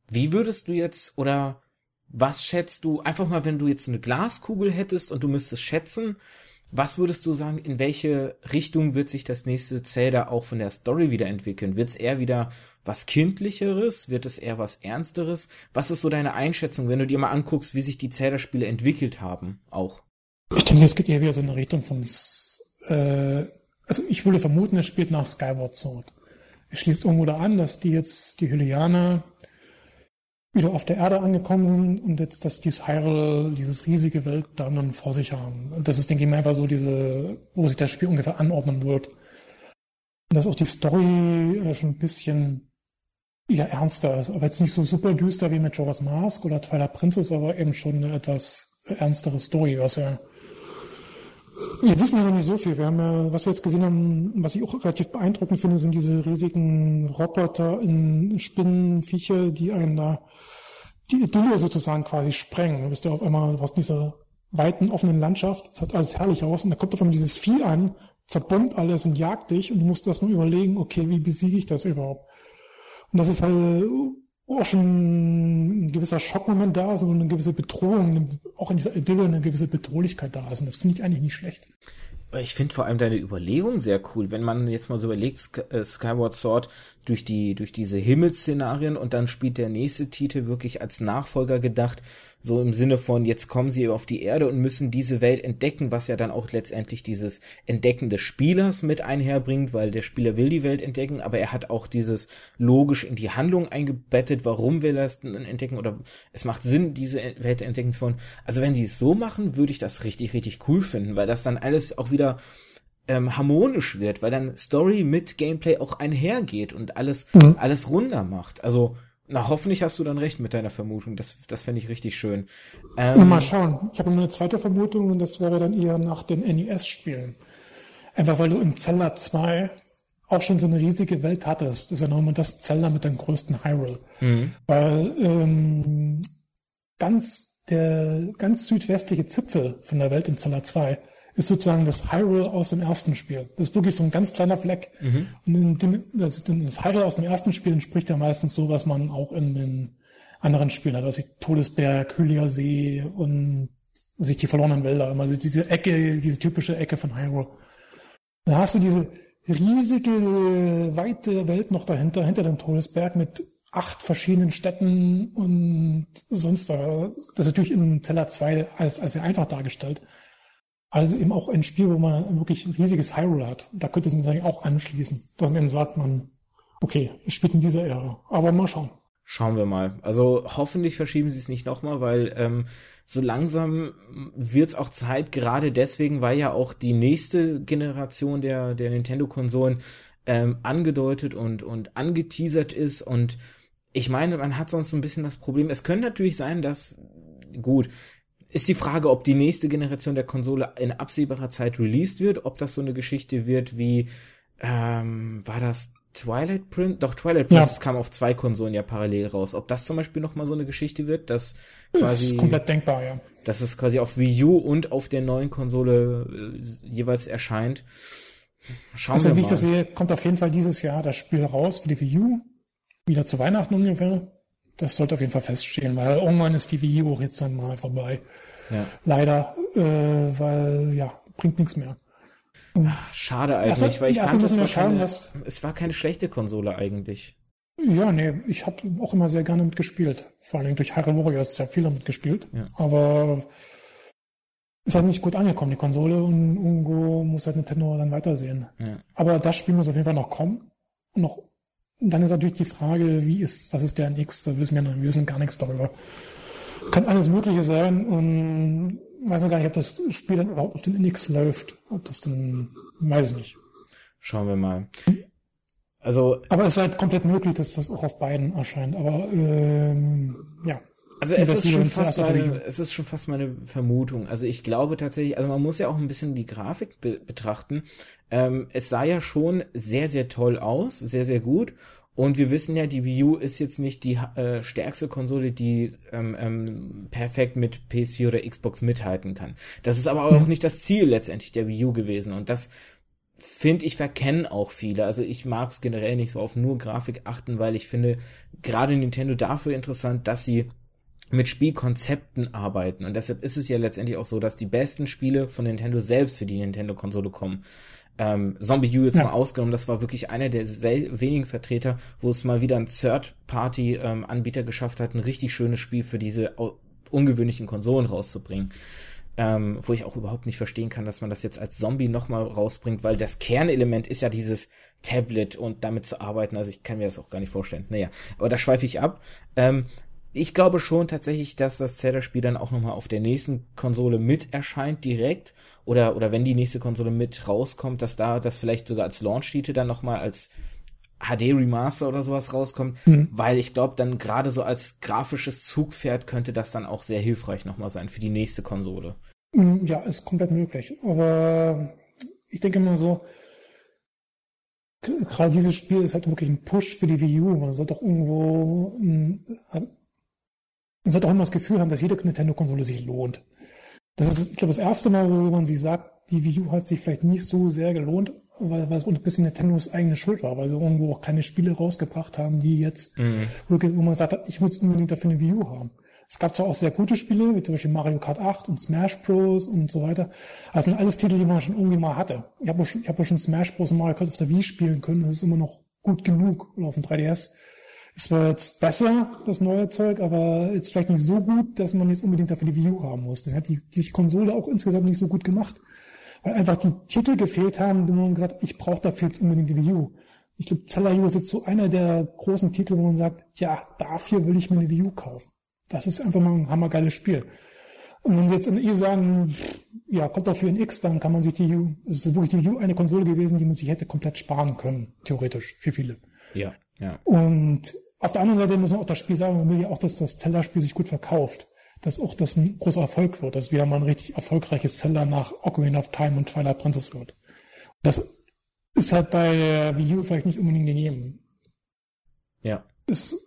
A: wie würdest du jetzt, oder was schätzt du, einfach mal, wenn du jetzt eine Glaskugel hättest und du müsstest schätzen, was würdest du sagen, in welche Richtung wird sich das nächste Zelda auch von der Story wieder entwickeln? Wird es eher wieder was Kindlicheres? Wird es eher was Ernsteres? Was ist so deine Einschätzung, wenn du dir mal anguckst, wie sich die Zelda-Spiele entwickelt haben, auch?
B: Ich denke, es geht eher wieder so in eine Richtung von, äh, also ich würde vermuten, es spielt nach Skyward Sword. Es schließt irgendwo da an, dass die jetzt, die Hylianer, wieder auf der Erde angekommen sind und jetzt, dass dieses Hyrule, dieses riesige Welt da dann vor sich haben. Das ist, denke ich mal, einfach so diese, wo sich das Spiel ungefähr anordnen wird. Und dass auch die Story äh, schon ein bisschen ja, ernster. Aber jetzt nicht so super düster wie mit Jorah's Mask oder Twilight Princess, aber eben schon eine etwas ernstere Story, was ja wir wissen ja noch nicht so viel. Wir haben ja, was wir jetzt gesehen haben, was ich auch relativ beeindruckend finde, sind diese riesigen Roboter in Spinnenviecher, die einen da die Idylle sozusagen quasi sprengen. Du bist ja auf einmal, du hast diese weiten, offenen Landschaft, es hat alles herrlich aus und da kommt auf einmal dieses Vieh an, zerbombt alles und jagt dich und du musst das nur überlegen, okay, wie besiege ich das überhaupt? Und das ist halt auch schon ein gewisser Schockmoment da ist und eine gewisse Bedrohung, auch in dieser Idylle eine gewisse Bedrohlichkeit da ist. Und das finde ich eigentlich nicht schlecht.
A: Ich finde vor allem deine Überlegung sehr cool, wenn man jetzt mal so überlegt, äh, Skyward Sword durch die, durch diese Himmelsszenarien und dann spielt der nächste Titel wirklich als Nachfolger gedacht, so im Sinne von, jetzt kommen sie auf die Erde und müssen diese Welt entdecken, was ja dann auch letztendlich dieses Entdecken des Spielers mit einherbringt, weil der Spieler will die Welt entdecken, aber er hat auch dieses logisch in die Handlung eingebettet, warum will er es entdecken oder es macht Sinn, diese Welt entdecken zu wollen. Also wenn die es so machen, würde ich das richtig, richtig cool finden, weil das dann alles auch wieder ähm, harmonisch wird, weil dann Story mit Gameplay auch einhergeht und alles, mhm. alles runder macht. Also na, hoffentlich hast du dann recht mit deiner Vermutung. Das, das fände ich richtig schön.
B: Ähm, mal schauen. Ich habe noch eine zweite Vermutung und das wäre dann eher nach den NES-Spielen. Einfach weil du in Zelda 2 auch schon so eine riesige Welt hattest. Das ist ja nochmal das Zelda mit dem größten Hyrule. Mhm. Weil ähm, ganz der ganz südwestliche Zipfel von der Welt in Zelda 2 ist sozusagen das Hyrule aus dem ersten Spiel. Das ist wirklich so ein ganz kleiner Fleck. Mhm. Und dem, das, das Hyrule aus dem ersten Spiel entspricht ja meistens so, was man auch in den anderen Spielen hat. Also Todesberg, Hylia See und sich die verlorenen Wälder. Also diese Ecke, diese typische Ecke von Hyrule. Da hast du diese riesige, weite Welt noch dahinter, hinter dem Todesberg mit acht verschiedenen Städten und sonst da. Das ist natürlich in Zeller 2 als, als sehr einfach dargestellt. Also eben auch ein Spiel, wo man wirklich ein riesiges Hyrule hat. Da könnte es natürlich auch anschließen, man sagt, man, okay, ich spiele in dieser Ära. Aber mal schauen.
A: Schauen wir mal. Also hoffentlich verschieben sie es nicht nochmal, weil ähm, so langsam wird es auch Zeit, gerade deswegen, weil ja auch die nächste Generation der, der Nintendo-Konsolen ähm, angedeutet und, und angeteasert ist. Und ich meine, man hat sonst so ein bisschen das Problem. Es könnte natürlich sein, dass, gut, ist die Frage, ob die nächste Generation der Konsole in absehbarer Zeit released wird, ob das so eine Geschichte wird wie, ähm, war das Twilight Prince? Doch, Twilight Princess ja. kam auf zwei Konsolen ja parallel raus. Ob das zum Beispiel nochmal so eine Geschichte wird, dass quasi. Das
B: ist komplett denkbar, ja.
A: Dass es quasi auf Wii U und auf der neuen Konsole äh, jeweils erscheint.
B: Schauen also, wir mal. wie ich das sehe, kommt auf jeden Fall dieses Jahr das Spiel raus für die Wii U. Wieder zu Weihnachten ungefähr. Das sollte auf jeden Fall feststehen, weil irgendwann ist die Wii U jetzt dann mal vorbei. Ja. Leider, äh, weil ja, bringt nichts mehr.
A: Ach, schade eigentlich, weil ich fand, das war keine, was, es war keine schlechte Konsole eigentlich.
B: Ja, nee, ich habe auch immer sehr gerne mitgespielt. Vor allem durch Hyrule Warriors sehr viel damit gespielt. Ja. Aber ist halt nicht gut angekommen, die Konsole, und irgendwo muss halt Nintendo dann weitersehen. Ja. Aber das Spiel muss auf jeden Fall noch kommen. Und noch und dann ist natürlich die Frage, wie ist, was ist der NX? Da wissen wir, noch, wir wissen gar nichts darüber. Kann alles Mögliche sein. Und weiß noch gar nicht, ob das Spiel dann überhaupt auf den NX läuft. Ob das dann, weiß ich nicht.
A: Schauen wir mal. Also.
B: Aber es ist halt komplett möglich, dass das auch auf beiden erscheint. Aber ähm, ja.
A: Also es ist, schon fast meine, es ist schon fast meine Vermutung. Also ich glaube tatsächlich, also man muss ja auch ein bisschen die Grafik be betrachten. Ähm, es sah ja schon sehr, sehr toll aus, sehr, sehr gut. Und wir wissen ja, die Wii U ist jetzt nicht die äh, stärkste Konsole, die ähm, ähm, perfekt mit PS4 oder Xbox mithalten kann. Das ist aber auch nicht das Ziel letztendlich der Wii U gewesen. Und das finde ich verkennen auch viele. Also ich mag es generell nicht so auf nur Grafik achten, weil ich finde gerade Nintendo dafür interessant, dass sie mit Spielkonzepten arbeiten. Und deshalb ist es ja letztendlich auch so, dass die besten Spiele von Nintendo selbst für die Nintendo-Konsole kommen ähm, Zombie U jetzt ja. mal ausgenommen, das war wirklich einer der wenigen Vertreter, wo es mal wieder ein Third-Party-Anbieter ähm, geschafft hat, ein richtig schönes Spiel für diese ungewöhnlichen Konsolen rauszubringen. Ähm, wo ich auch überhaupt nicht verstehen kann, dass man das jetzt als Zombie nochmal rausbringt, weil das Kernelement ist ja dieses Tablet und damit zu arbeiten. Also ich kann mir das auch gar nicht vorstellen. Naja, aber da schweife ich ab. Ähm, ich glaube schon tatsächlich, dass das Zelda-Spiel dann auch nochmal auf der nächsten Konsole mit erscheint direkt oder oder wenn die nächste Konsole mit rauskommt, dass da das vielleicht sogar als Launch-Titel dann nochmal als HD Remaster oder sowas rauskommt, mhm. weil ich glaube, dann gerade so als grafisches Zugpferd könnte das dann auch sehr hilfreich nochmal sein für die nächste Konsole.
B: Mhm, ja, ist komplett möglich. Aber ich denke mal so, gerade dieses Spiel ist halt wirklich ein Push für die Wii U. Man sollte auch irgendwo man sollte auch immer das Gefühl haben, dass jede Nintendo-Konsole sich lohnt. Das ist, ich glaube, das erste Mal, wo man sich sagt, die Wii U hat sich vielleicht nicht so sehr gelohnt, weil, weil es ein bisschen Nintendos eigene Schuld war, weil sie irgendwo auch keine Spiele rausgebracht haben, die jetzt, mhm. wo, man sagt, ich muss unbedingt dafür eine Wii U haben. Es gab zwar auch sehr gute Spiele, wie zum Beispiel Mario Kart 8 und Smash Bros. und so weiter. Das sind alles Titel, die man schon irgendwie mal hatte. Ich habe schon, ich hab schon Smash Bros. und Mario Kart auf der Wii spielen können. Das ist immer noch gut genug. Oder auf dem 3DS. Es war jetzt besser, das neue Zeug, aber jetzt vielleicht nicht so gut, dass man jetzt unbedingt dafür die Wii U haben muss. Das hat die, die Konsole auch insgesamt nicht so gut gemacht. Weil einfach die Titel gefehlt haben, wo man gesagt ich brauche dafür jetzt unbedingt die Wii U. Ich glaube, Zelda U ist jetzt so einer der großen Titel, wo man sagt, ja, dafür will ich mir eine Wii U kaufen. Das ist einfach mal ein hammergeiles Spiel. Und wenn sie jetzt in E sagen, ja, kommt doch für ein X, dann kann man sich die U, es ist wirklich die U eine Konsole gewesen, die man sich hätte komplett sparen können, theoretisch, für viele.
A: Ja, ja.
B: Und auf der anderen Seite muss man auch das Spiel sagen, man will ja auch, dass das Zelda-Spiel sich gut verkauft. Dass auch das ein großer Erfolg wird, dass wieder mal ein richtig erfolgreiches Zelda nach Ocarina of Time und Twilight Princess wird. Das ist halt bei Wii U vielleicht nicht unbedingt gegeben.
A: Ja.
B: Ist,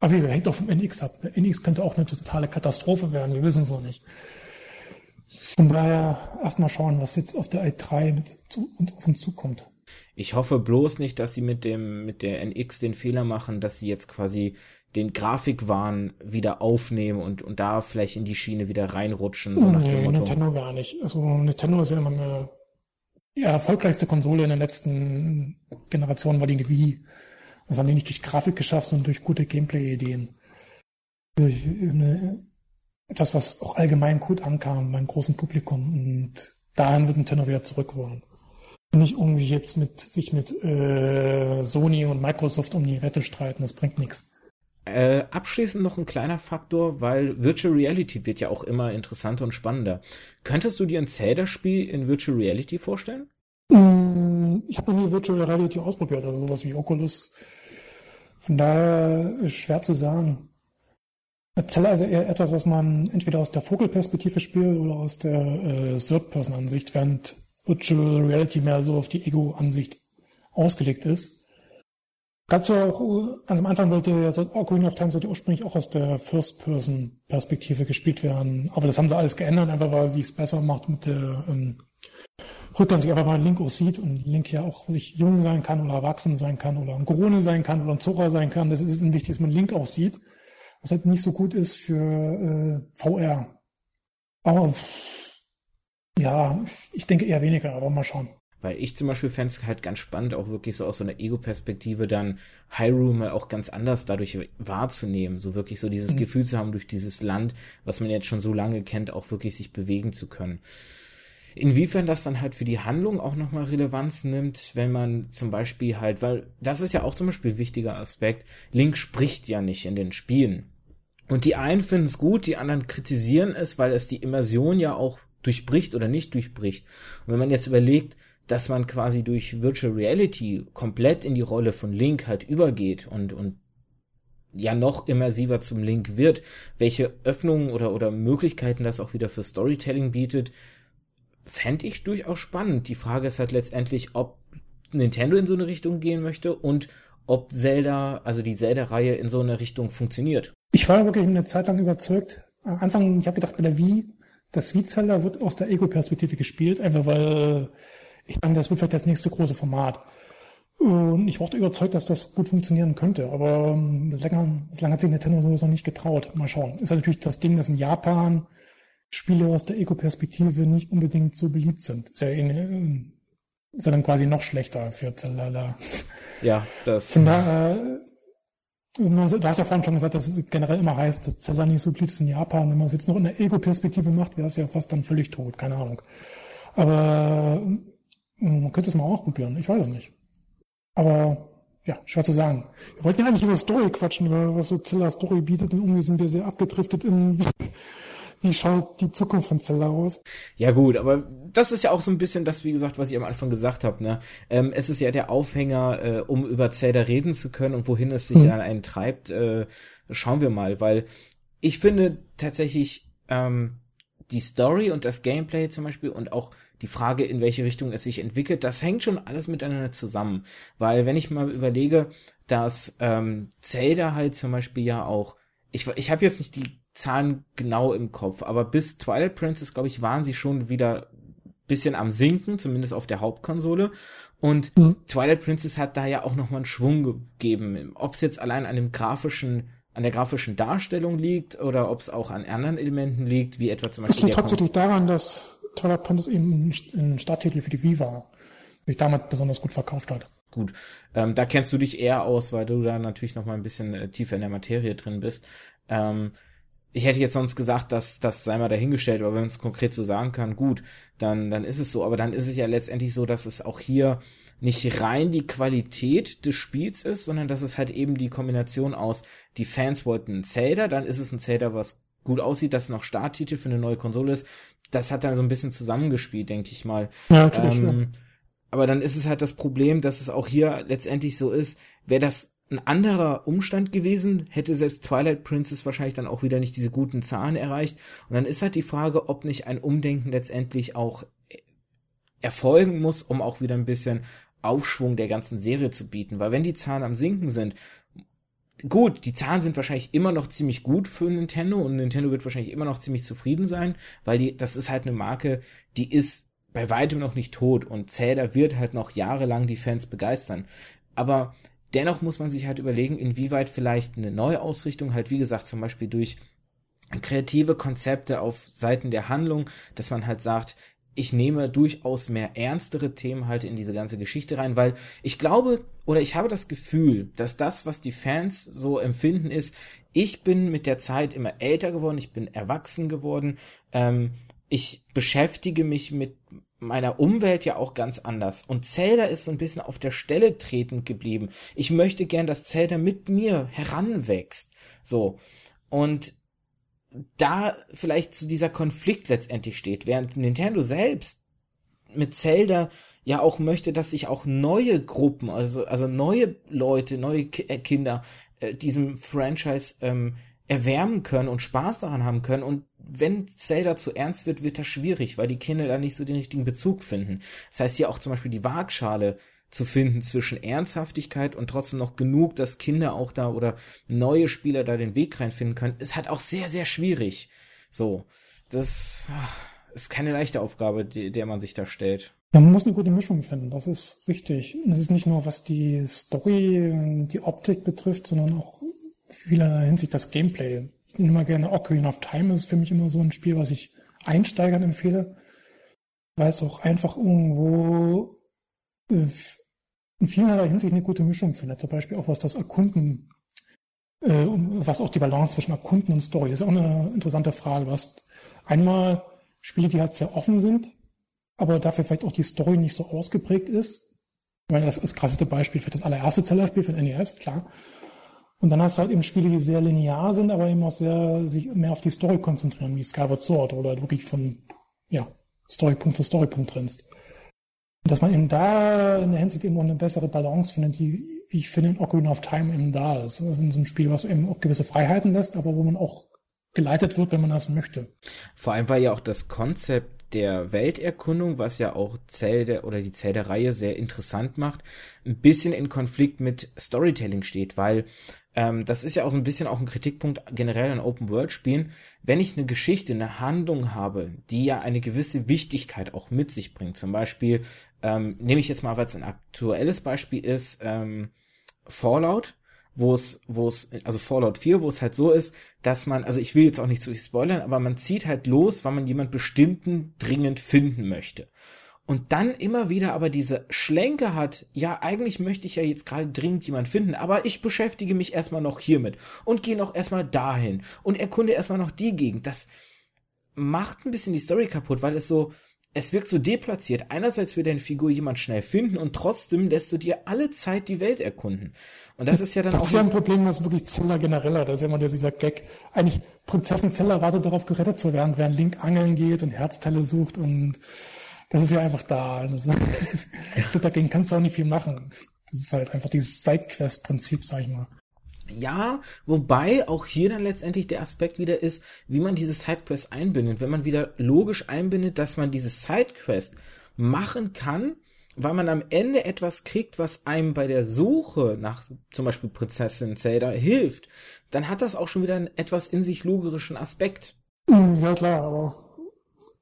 B: aber wie gesagt, hängt auch vom NX ab. Der NX könnte auch eine totale Katastrophe werden, wir wissen es noch nicht. Von daher erstmal schauen, was jetzt auf der i3 mit zu, auf uns zukommt.
A: Ich hoffe bloß nicht, dass sie mit dem, mit der NX den Fehler machen, dass sie jetzt quasi den Grafikwahn wieder aufnehmen und, und da vielleicht in die Schiene wieder reinrutschen, so
B: nach nee, dem Motto. Nintendo gar nicht. Also Nintendo ist ja immer eine, die erfolgreichste Konsole in der letzten Generation war die Wii. Das haben die nicht durch Grafik geschafft, sondern durch gute Gameplay-Ideen. Durch eine, etwas, was auch allgemein gut ankam beim großen Publikum. Und dahin wird Nintendo wieder zurück wollen nicht irgendwie jetzt mit sich mit äh, Sony und Microsoft um die Wette streiten, das bringt nichts.
A: Äh, abschließend noch ein kleiner Faktor, weil Virtual Reality wird ja auch immer interessanter und spannender. Könntest du dir ein Zelda-Spiel in Virtual Reality vorstellen?
B: Mm, ich habe noch nie Virtual Reality ausprobiert, also sowas wie Oculus. Von daher ist schwer zu sagen. Zelda ist ja eher etwas, was man entweder aus der Vogelperspektive spielt oder aus der äh, Third-Person-Ansicht, während Virtual Reality mehr so auf die Ego-Ansicht ausgelegt ist. Ja auch, ganz am Anfang wollte ja so Ocarina of Time sollte ursprünglich auch aus der First-Person-Perspektive gespielt werden. Aber das haben sie alles geändert, einfach weil sie es besser macht mit der ähm, Rückgang sich einfach mal Link auch sieht und Link ja auch sich jung sein kann oder erwachsen sein kann oder ein Gorone sein kann oder ein Zora sein kann. Das ist wichtig, dass man Link auch sieht. Was halt nicht so gut ist für äh, VR. Aber ja, ich denke eher weniger, aber mal schauen.
A: Weil ich zum Beispiel fände es halt ganz spannend, auch wirklich so aus so einer Ego-Perspektive dann Hyrule mal auch ganz anders dadurch wahrzunehmen. So wirklich so dieses mhm. Gefühl zu haben, durch dieses Land, was man jetzt schon so lange kennt, auch wirklich sich bewegen zu können. Inwiefern das dann halt für die Handlung auch nochmal Relevanz nimmt, wenn man zum Beispiel halt, weil das ist ja auch zum Beispiel ein wichtiger Aspekt, Link spricht ja nicht in den Spielen. Und die einen finden es gut, die anderen kritisieren es, weil es die Immersion ja auch durchbricht oder nicht durchbricht. Und wenn man jetzt überlegt, dass man quasi durch Virtual Reality komplett in die Rolle von Link halt übergeht und, und ja noch immersiver zum Link wird, welche Öffnungen oder, oder Möglichkeiten das auch wieder für Storytelling bietet, fände ich durchaus spannend. Die Frage ist halt letztendlich, ob Nintendo in so eine Richtung gehen möchte und ob Zelda, also die Zelda-Reihe in so eine Richtung funktioniert.
B: Ich war wirklich eine Zeit lang überzeugt. Am Anfang, ich habe gedacht, bei der Wii, das Wii-Zelda wird aus der Ego-Perspektive gespielt, einfach weil ich denke, das wird vielleicht das nächste große Format. Und ich war auch überzeugt, dass das gut funktionieren könnte. Aber ähm, bislang, bislang hat sich Nintendo sowieso noch nicht getraut. Mal schauen. Ist halt natürlich das Ding, dass in Japan Spiele aus der Ego-Perspektive nicht unbedingt so beliebt sind. Ist ja, in, ähm, ist ja dann quasi noch schlechter für Zelda.
A: Ja, das.
B: Von daher, du hast ja vorhin schon gesagt, dass es generell immer heißt, dass Zelda nicht so beliebt ist in Japan. Wenn man es jetzt noch in der Ego-Perspektive macht, wäre es ja fast dann völlig tot. Keine Ahnung. Aber man könnte es mal ausprobieren. Ich weiß es nicht. Aber ja, schwer zu sagen. Wir wollten ja eigentlich über Story quatschen, über was so Zelda Story bietet und irgendwie sind wir sehr abgedriftet in wie schaut die Zukunft von Zelda aus?
A: Ja gut, aber das ist ja auch so ein bisschen das, wie gesagt, was ich am Anfang gesagt habe. Ne? Ähm, es ist ja der Aufhänger, äh, um über Zelda reden zu können und wohin es sich mhm. an einen treibt. Äh, schauen wir mal, weil ich finde tatsächlich ähm, die Story und das Gameplay zum Beispiel und auch die Frage, in welche Richtung es sich entwickelt, das hängt schon alles miteinander zusammen. Weil wenn ich mal überlege, dass ähm, Zelda halt zum Beispiel ja auch, ich, ich habe jetzt nicht die Zahlen genau im Kopf, aber bis Twilight Princess, glaube ich, waren sie schon wieder bisschen am Sinken, zumindest auf der Hauptkonsole. Und mhm. Twilight Princess hat da ja auch nochmal einen Schwung gegeben. Ob es jetzt allein an dem grafischen an der grafischen Darstellung liegt oder ob es auch an anderen Elementen liegt, wie etwa zum Beispiel.
B: Es liegt hauptsächlich daran, dass Twilight Princess eben ein Starttitel für die Wii war, sich damals besonders gut verkauft hat.
A: Gut, ähm, da kennst du dich eher aus, weil du da natürlich noch mal ein bisschen äh, tiefer in der Materie drin bist. Ähm, ich hätte jetzt sonst gesagt, dass das sei mal dahingestellt, aber wenn man es konkret so sagen kann, gut, dann dann ist es so. Aber dann ist es ja letztendlich so, dass es auch hier nicht rein die Qualität des Spiels ist, sondern dass es halt eben die Kombination aus, die Fans wollten ein Zelda, dann ist es ein Zelda, was gut aussieht, das noch Starttitel für eine neue Konsole ist, das hat dann so ein bisschen zusammengespielt, denke ich mal. Ja, natürlich. Ähm, ja. Aber dann ist es halt das Problem, dass es auch hier letztendlich so ist, wäre das ein anderer Umstand gewesen, hätte selbst Twilight Princess wahrscheinlich dann auch wieder nicht diese guten Zahlen erreicht. Und dann ist halt die Frage, ob nicht ein Umdenken letztendlich auch erfolgen muss, um auch wieder ein bisschen Aufschwung der ganzen Serie zu bieten. Weil wenn die Zahlen am Sinken sind gut, die Zahlen sind wahrscheinlich immer noch ziemlich gut für Nintendo und Nintendo wird wahrscheinlich immer noch ziemlich zufrieden sein, weil die, das ist halt eine Marke, die ist bei weitem noch nicht tot und Zelda wird halt noch jahrelang die Fans begeistern. Aber dennoch muss man sich halt überlegen, inwieweit vielleicht eine neue Ausrichtung halt, wie gesagt, zum Beispiel durch kreative Konzepte auf Seiten der Handlung, dass man halt sagt, ich nehme durchaus mehr ernstere Themen halt in diese ganze Geschichte rein, weil ich glaube oder ich habe das Gefühl, dass das, was die Fans so empfinden, ist, ich bin mit der Zeit immer älter geworden, ich bin erwachsen geworden, ähm, ich beschäftige mich mit meiner Umwelt ja auch ganz anders. Und Zelda ist so ein bisschen auf der Stelle tretend geblieben. Ich möchte gern, dass Zelda mit mir heranwächst. So. Und da vielleicht zu dieser Konflikt letztendlich steht, während Nintendo selbst mit Zelda ja auch möchte, dass sich auch neue Gruppen, also, also neue Leute, neue Ki äh, Kinder äh, diesem Franchise ähm, erwärmen können und Spaß daran haben können. Und wenn Zelda zu ernst wird, wird das schwierig, weil die Kinder da nicht so den richtigen Bezug finden. Das heißt hier auch zum Beispiel die Waagschale zu finden zwischen Ernsthaftigkeit und trotzdem noch genug, dass Kinder auch da oder neue Spieler da den Weg reinfinden können, ist halt auch sehr, sehr schwierig. So, das ah, ist keine leichte Aufgabe, die, der man sich da stellt.
B: Man muss eine gute Mischung finden, das ist richtig. Und es ist nicht nur, was die Story, die Optik betrifft, sondern auch vielerlei Hinsicht das Gameplay. Ich nehme mal gerne Ocarina of Time, das ist für mich immer so ein Spiel, was ich Einsteigern empfehle, weil es auch einfach irgendwo äh, in vielerlei Hinsicht eine gute Mischung findet. Zum Beispiel auch was das Erkunden, äh, was auch die Balance zwischen Erkunden und Story ist auch eine interessante Frage. Du hast einmal Spiele, die halt sehr offen sind, aber dafür vielleicht auch die Story nicht so ausgeprägt ist. Ich meine, das, das krasseste Beispiel für das allererste Zellerspiel für den NES, klar. Und dann hast du halt eben Spiele, die sehr linear sind, aber eben auch sehr sich mehr auf die Story konzentrieren, wie Skyward Sword oder wirklich von ja, Storypunkt zu Storypunkt rennst. Dass man eben da in der Hinsicht eben auch eine bessere Balance findet, die, wie ich finde, in Ocarina of Time eben da ist. Das ist in so einem Spiel, was eben auch gewisse Freiheiten lässt, aber wo man auch geleitet wird, wenn man das möchte.
A: Vor allem war ja auch das Konzept der Welterkundung, was ja auch Zelda oder die Zelda-Reihe sehr interessant macht, ein bisschen in Konflikt mit Storytelling steht, weil ähm, das ist ja auch so ein bisschen auch ein Kritikpunkt generell an Open-World-Spielen. Wenn ich eine Geschichte, eine Handlung habe, die ja eine gewisse Wichtigkeit auch mit sich bringt, zum Beispiel, ähm, nehme ich jetzt mal, weil es ein aktuelles Beispiel ist, ähm, Fallout, wo es, wo es, also Fallout 4, wo es halt so ist, dass man, also ich will jetzt auch nicht zu spoilern, aber man zieht halt los, weil man jemand bestimmten dringend finden möchte. Und dann immer wieder aber diese Schlenke hat, ja, eigentlich möchte ich ja jetzt gerade dringend jemand finden, aber ich beschäftige mich erstmal noch hiermit und gehe noch erstmal dahin und erkunde erstmal noch die Gegend. Das macht ein bisschen die Story kaputt, weil es so, es wirkt so deplatziert. Einerseits will deine Figur jemand schnell finden und trotzdem lässt du dir alle Zeit die Welt erkunden. Und das ist ja dann
B: das
A: auch.
B: Das ist ja ein Problem, was wirklich Zelda generell hat. Das ist ja immer dieser Gag. Eigentlich, Prinzessin Zelda wartet darauf, gerettet zu werden, während Link angeln geht und Herzteile sucht und das ist ja einfach da. Das, [LAUGHS] ja. dagegen kannst du auch nicht viel machen. Das ist halt einfach dieses Sidequest-Prinzip, sag ich mal.
A: Ja, wobei auch hier dann letztendlich der Aspekt wieder ist, wie man diese Sidequest einbindet. Wenn man wieder logisch einbindet, dass man diese Sidequest machen kann, weil man am Ende etwas kriegt, was einem bei der Suche nach zum Beispiel Prinzessin Zelda hilft, dann hat das auch schon wieder einen etwas in sich logischen Aspekt.
B: Ja klar, aber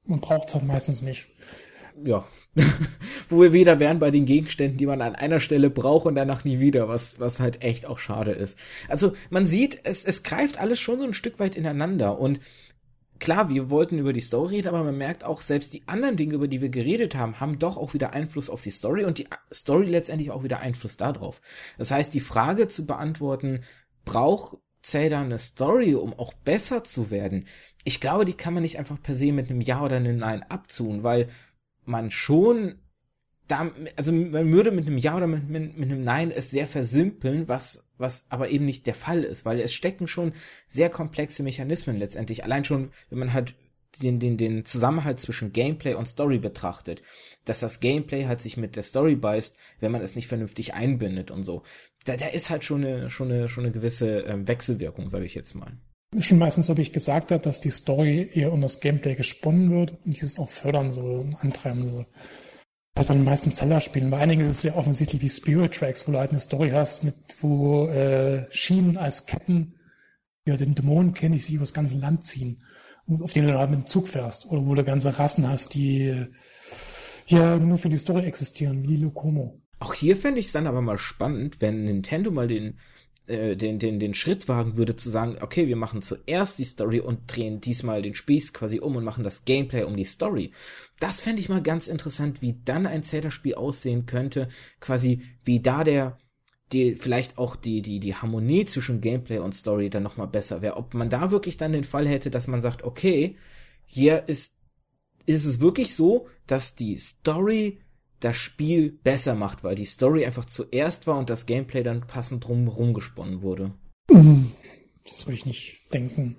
B: man braucht es halt meistens nicht
A: ja, [LAUGHS] wo wir wieder wären bei den Gegenständen, die man an einer Stelle braucht und danach nie wieder, was, was halt echt auch schade ist. Also man sieht, es, es greift alles schon so ein Stück weit ineinander und klar, wir wollten über die Story reden, aber man merkt auch, selbst die anderen Dinge, über die wir geredet haben, haben doch auch wieder Einfluss auf die Story und die Story letztendlich auch wieder Einfluss darauf. Das heißt, die Frage zu beantworten, braucht Zelda eine Story, um auch besser zu werden? Ich glaube, die kann man nicht einfach per se mit einem Ja oder einem Nein abtun, weil man schon da, also man würde mit einem Ja oder mit, mit, mit einem Nein es sehr versimpeln, was, was aber eben nicht der Fall ist, weil es stecken schon sehr komplexe Mechanismen letztendlich. Allein schon, wenn man halt den, den, den Zusammenhalt zwischen Gameplay und Story betrachtet, dass das Gameplay halt sich mit der Story beißt, wenn man es nicht vernünftig einbindet und so. Da, da ist halt schon eine, schon eine, schon eine gewisse ähm, Wechselwirkung, sage ich jetzt mal.
B: Schon meistens, ob ich gesagt habe, dass die Story eher um das Gameplay gesponnen wird und ich es auch fördern soll und antreiben soll. Das bei den meisten Zelda-Spielen. Bei einigen ist es sehr offensichtlich wie Spirit Tracks, wo du halt eine Story hast, mit wo äh, Schienen als Ketten ja, den Dämonen kenne ich sich über das ganze Land ziehen, auf denen du halt mit dem Zug fährst. Oder wo du ganze Rassen hast, die ja nur für die Story existieren, wie die Lokomo.
A: Auch hier fände ich es dann aber mal spannend, wenn Nintendo mal den äh, den, den, den Schritt wagen würde, zu sagen, okay, wir machen zuerst die Story und drehen diesmal den Spieß quasi um und machen das Gameplay um die Story. Das fände ich mal ganz interessant, wie dann ein Zelda-Spiel aussehen könnte, quasi wie da der, die, vielleicht auch die, die, die Harmonie zwischen Gameplay und Story dann nochmal besser wäre. Ob man da wirklich dann den Fall hätte, dass man sagt, okay, hier ist, ist es wirklich so, dass die Story das Spiel besser macht, weil die Story einfach zuerst war und das Gameplay dann passend drum gesponnen wurde.
B: Das würde ich nicht denken.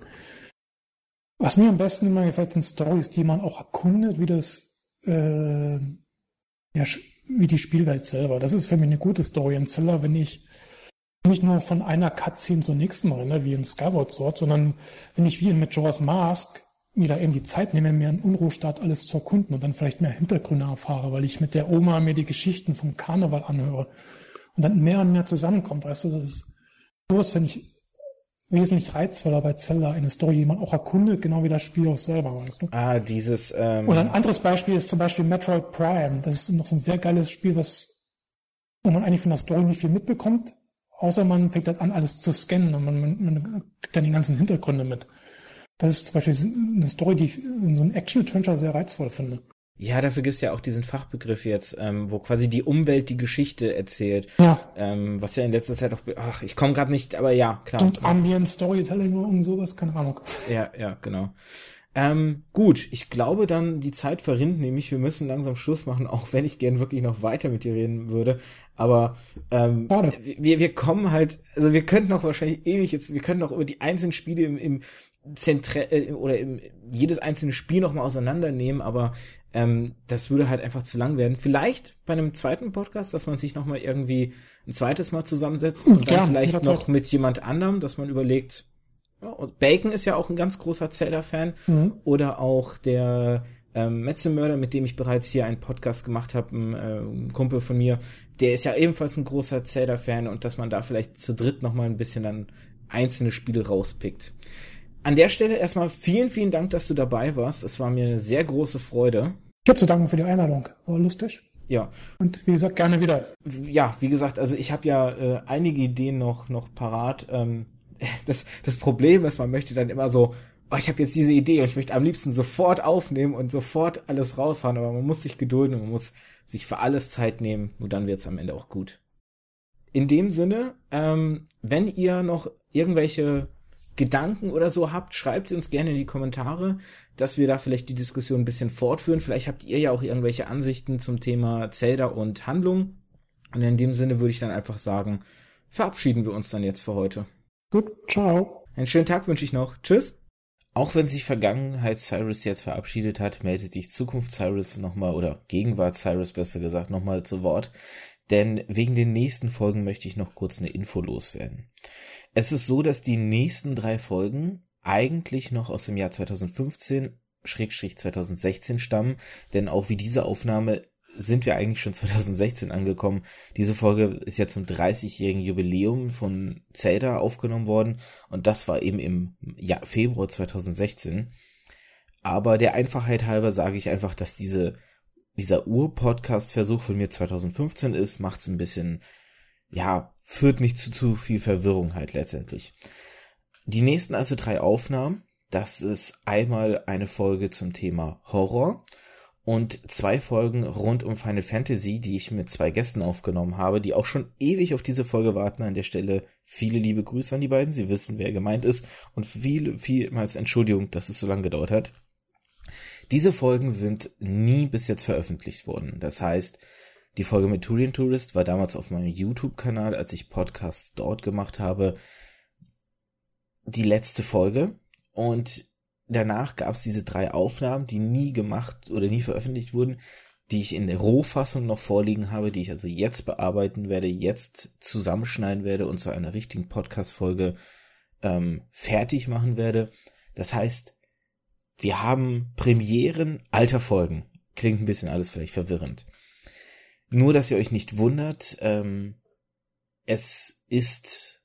B: Was mir am besten immer gefällt, sind Stories, die man auch erkundet, wie das, äh, ja, wie die Spielwelt selber. Das ist für mich eine gute Story in Zelda, wenn ich nicht nur von einer Cutscene zur nächsten renne, wie in Skyward Sword, sondern wenn ich wie in Majora's Mask mir da eben die Zeit nehme, mir in Unruhestadt alles zu erkunden und dann vielleicht mehr Hintergründe erfahre, weil ich mit der Oma mir die Geschichten vom Karneval anhöre und dann mehr und mehr zusammenkommt. Weißt du, das ist, sowas finde ich wesentlich reizvoller bei Zelda, eine Story, die man auch erkundet, genau wie das Spiel auch selber, weißt du.
A: Ah, dieses, ähm
B: Und ein anderes Beispiel ist zum Beispiel Metroid Prime. Das ist noch so ein sehr geiles Spiel, was, wo man eigentlich von der Story nicht viel mitbekommt, außer man fängt halt an, alles zu scannen und man, man, man kriegt dann die ganzen Hintergründe mit. Das ist zum Beispiel eine Story, die ich in so einem Action-Adventure sehr reizvoll finde.
A: Ja, dafür gibt's ja auch diesen Fachbegriff jetzt, ähm, wo quasi die Umwelt die Geschichte erzählt.
B: Ja.
A: Ähm, was ja in letzter Zeit auch, ach, ich komme gerade nicht, aber ja, klar.
B: Und Ambient Storytelling und sowas, keine Ahnung.
A: Ja, ja, genau. Ähm, gut, ich glaube dann, die Zeit verrinnt nämlich, wir müssen langsam Schluss machen, auch wenn ich gern wirklich noch weiter mit dir reden würde. Aber ähm, wir, wir kommen halt, also wir könnten auch wahrscheinlich ewig jetzt, wir könnten auch über die einzelnen Spiele im, im Zentre äh, oder jedes einzelne Spiel nochmal auseinandernehmen, aber ähm, das würde halt einfach zu lang werden. Vielleicht bei einem zweiten Podcast, dass man sich nochmal irgendwie ein zweites Mal zusammensetzt und dann vielleicht noch mit jemand anderem, dass man überlegt, ja, und Bacon ist ja auch ein ganz großer Zelda-Fan. Mhm. Oder auch der ähm, Metzelmörder, mit dem ich bereits hier einen Podcast gemacht habe, ein, äh, ein Kumpel von mir, der ist ja ebenfalls ein großer Zelda-Fan und dass man da vielleicht zu dritt nochmal ein bisschen dann einzelne Spiele rauspickt. An der Stelle erstmal vielen, vielen Dank, dass du dabei warst. Es war mir eine sehr große Freude.
B: Ich habe zu danken für die Einladung. War lustig.
A: Ja.
B: Und wie gesagt, gerne wieder.
A: Ja, wie gesagt, also ich habe ja äh, einige Ideen noch, noch parat. Ähm, [LAUGHS] das, das Problem ist, man möchte dann immer so, oh, ich habe jetzt diese Idee und ich möchte am liebsten sofort aufnehmen und sofort alles raushauen, aber man muss sich gedulden und man muss sich für alles Zeit nehmen, nur dann wird's am Ende auch gut. In dem Sinne, ähm, wenn ihr noch irgendwelche Gedanken oder so habt, schreibt sie uns gerne in die Kommentare, dass wir da vielleicht die Diskussion ein bisschen fortführen. Vielleicht habt ihr ja auch irgendwelche Ansichten zum Thema Zelda und Handlung. Und in dem Sinne würde ich dann einfach sagen, verabschieden wir uns dann jetzt für heute.
B: Gut, ciao.
A: Einen schönen Tag wünsche ich noch. Tschüss. Auch wenn sich Vergangenheit Cyrus jetzt verabschiedet hat, meldet sich Zukunft Cyrus nochmal oder Gegenwart Cyrus besser gesagt nochmal zu Wort. Denn wegen den nächsten Folgen möchte ich noch kurz eine Info loswerden. Es ist so, dass die nächsten drei Folgen eigentlich noch aus dem Jahr 2015 Schrägstrich 2016 stammen, denn auch wie diese Aufnahme sind wir eigentlich schon [LAUGHS] 2016 angekommen. Diese Folge ist ja zum 30-jährigen Jubiläum von Zelda aufgenommen worden und das war eben im ja, Februar 2016. Aber der Einfachheit halber sage ich einfach, dass diese, dieser Ur-Podcast-Versuch von mir 2015 ist, macht es ein bisschen, ja, führt nicht zu zu viel Verwirrung halt letztendlich. Die nächsten also drei Aufnahmen, das ist einmal eine Folge zum Thema Horror, und zwei Folgen rund um Final Fantasy, die ich mit zwei Gästen aufgenommen habe, die auch schon ewig auf diese Folge warten. An der Stelle viele liebe Grüße an die beiden. Sie wissen, wer gemeint ist und viele, vielmals Entschuldigung, dass es so lange gedauert hat. Diese Folgen sind nie bis jetzt veröffentlicht worden. Das heißt, die Folge mit Turian Tourist war damals auf meinem YouTube-Kanal, als ich Podcast dort gemacht habe, die letzte Folge. Und danach gab es diese drei Aufnahmen, die nie gemacht oder nie veröffentlicht wurden, die ich in der Rohfassung noch vorliegen habe, die ich also jetzt bearbeiten werde, jetzt zusammenschneiden werde und zu einer richtigen Podcast-Folge ähm, fertig machen werde. Das heißt, wir haben Premieren alter Folgen. Klingt ein bisschen alles vielleicht verwirrend. Nur, dass ihr euch nicht wundert, ähm, es ist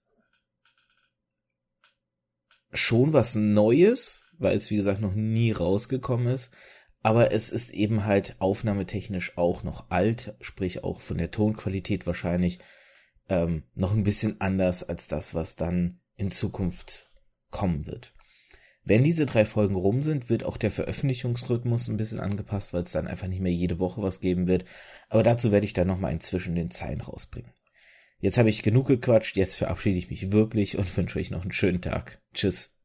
A: schon was Neues, weil es wie gesagt noch nie rausgekommen ist. Aber es ist eben halt aufnahmetechnisch auch noch alt, sprich auch von der Tonqualität wahrscheinlich ähm, noch ein bisschen anders als das, was dann in Zukunft kommen wird. Wenn diese drei Folgen rum sind, wird auch der Veröffentlichungsrhythmus ein bisschen angepasst, weil es dann einfach nicht mehr jede Woche was geben wird. Aber dazu werde ich dann nochmal ein zwischen den Zeilen rausbringen. Jetzt habe ich genug gequatscht, jetzt verabschiede ich mich wirklich und wünsche euch noch einen schönen Tag. Tschüss.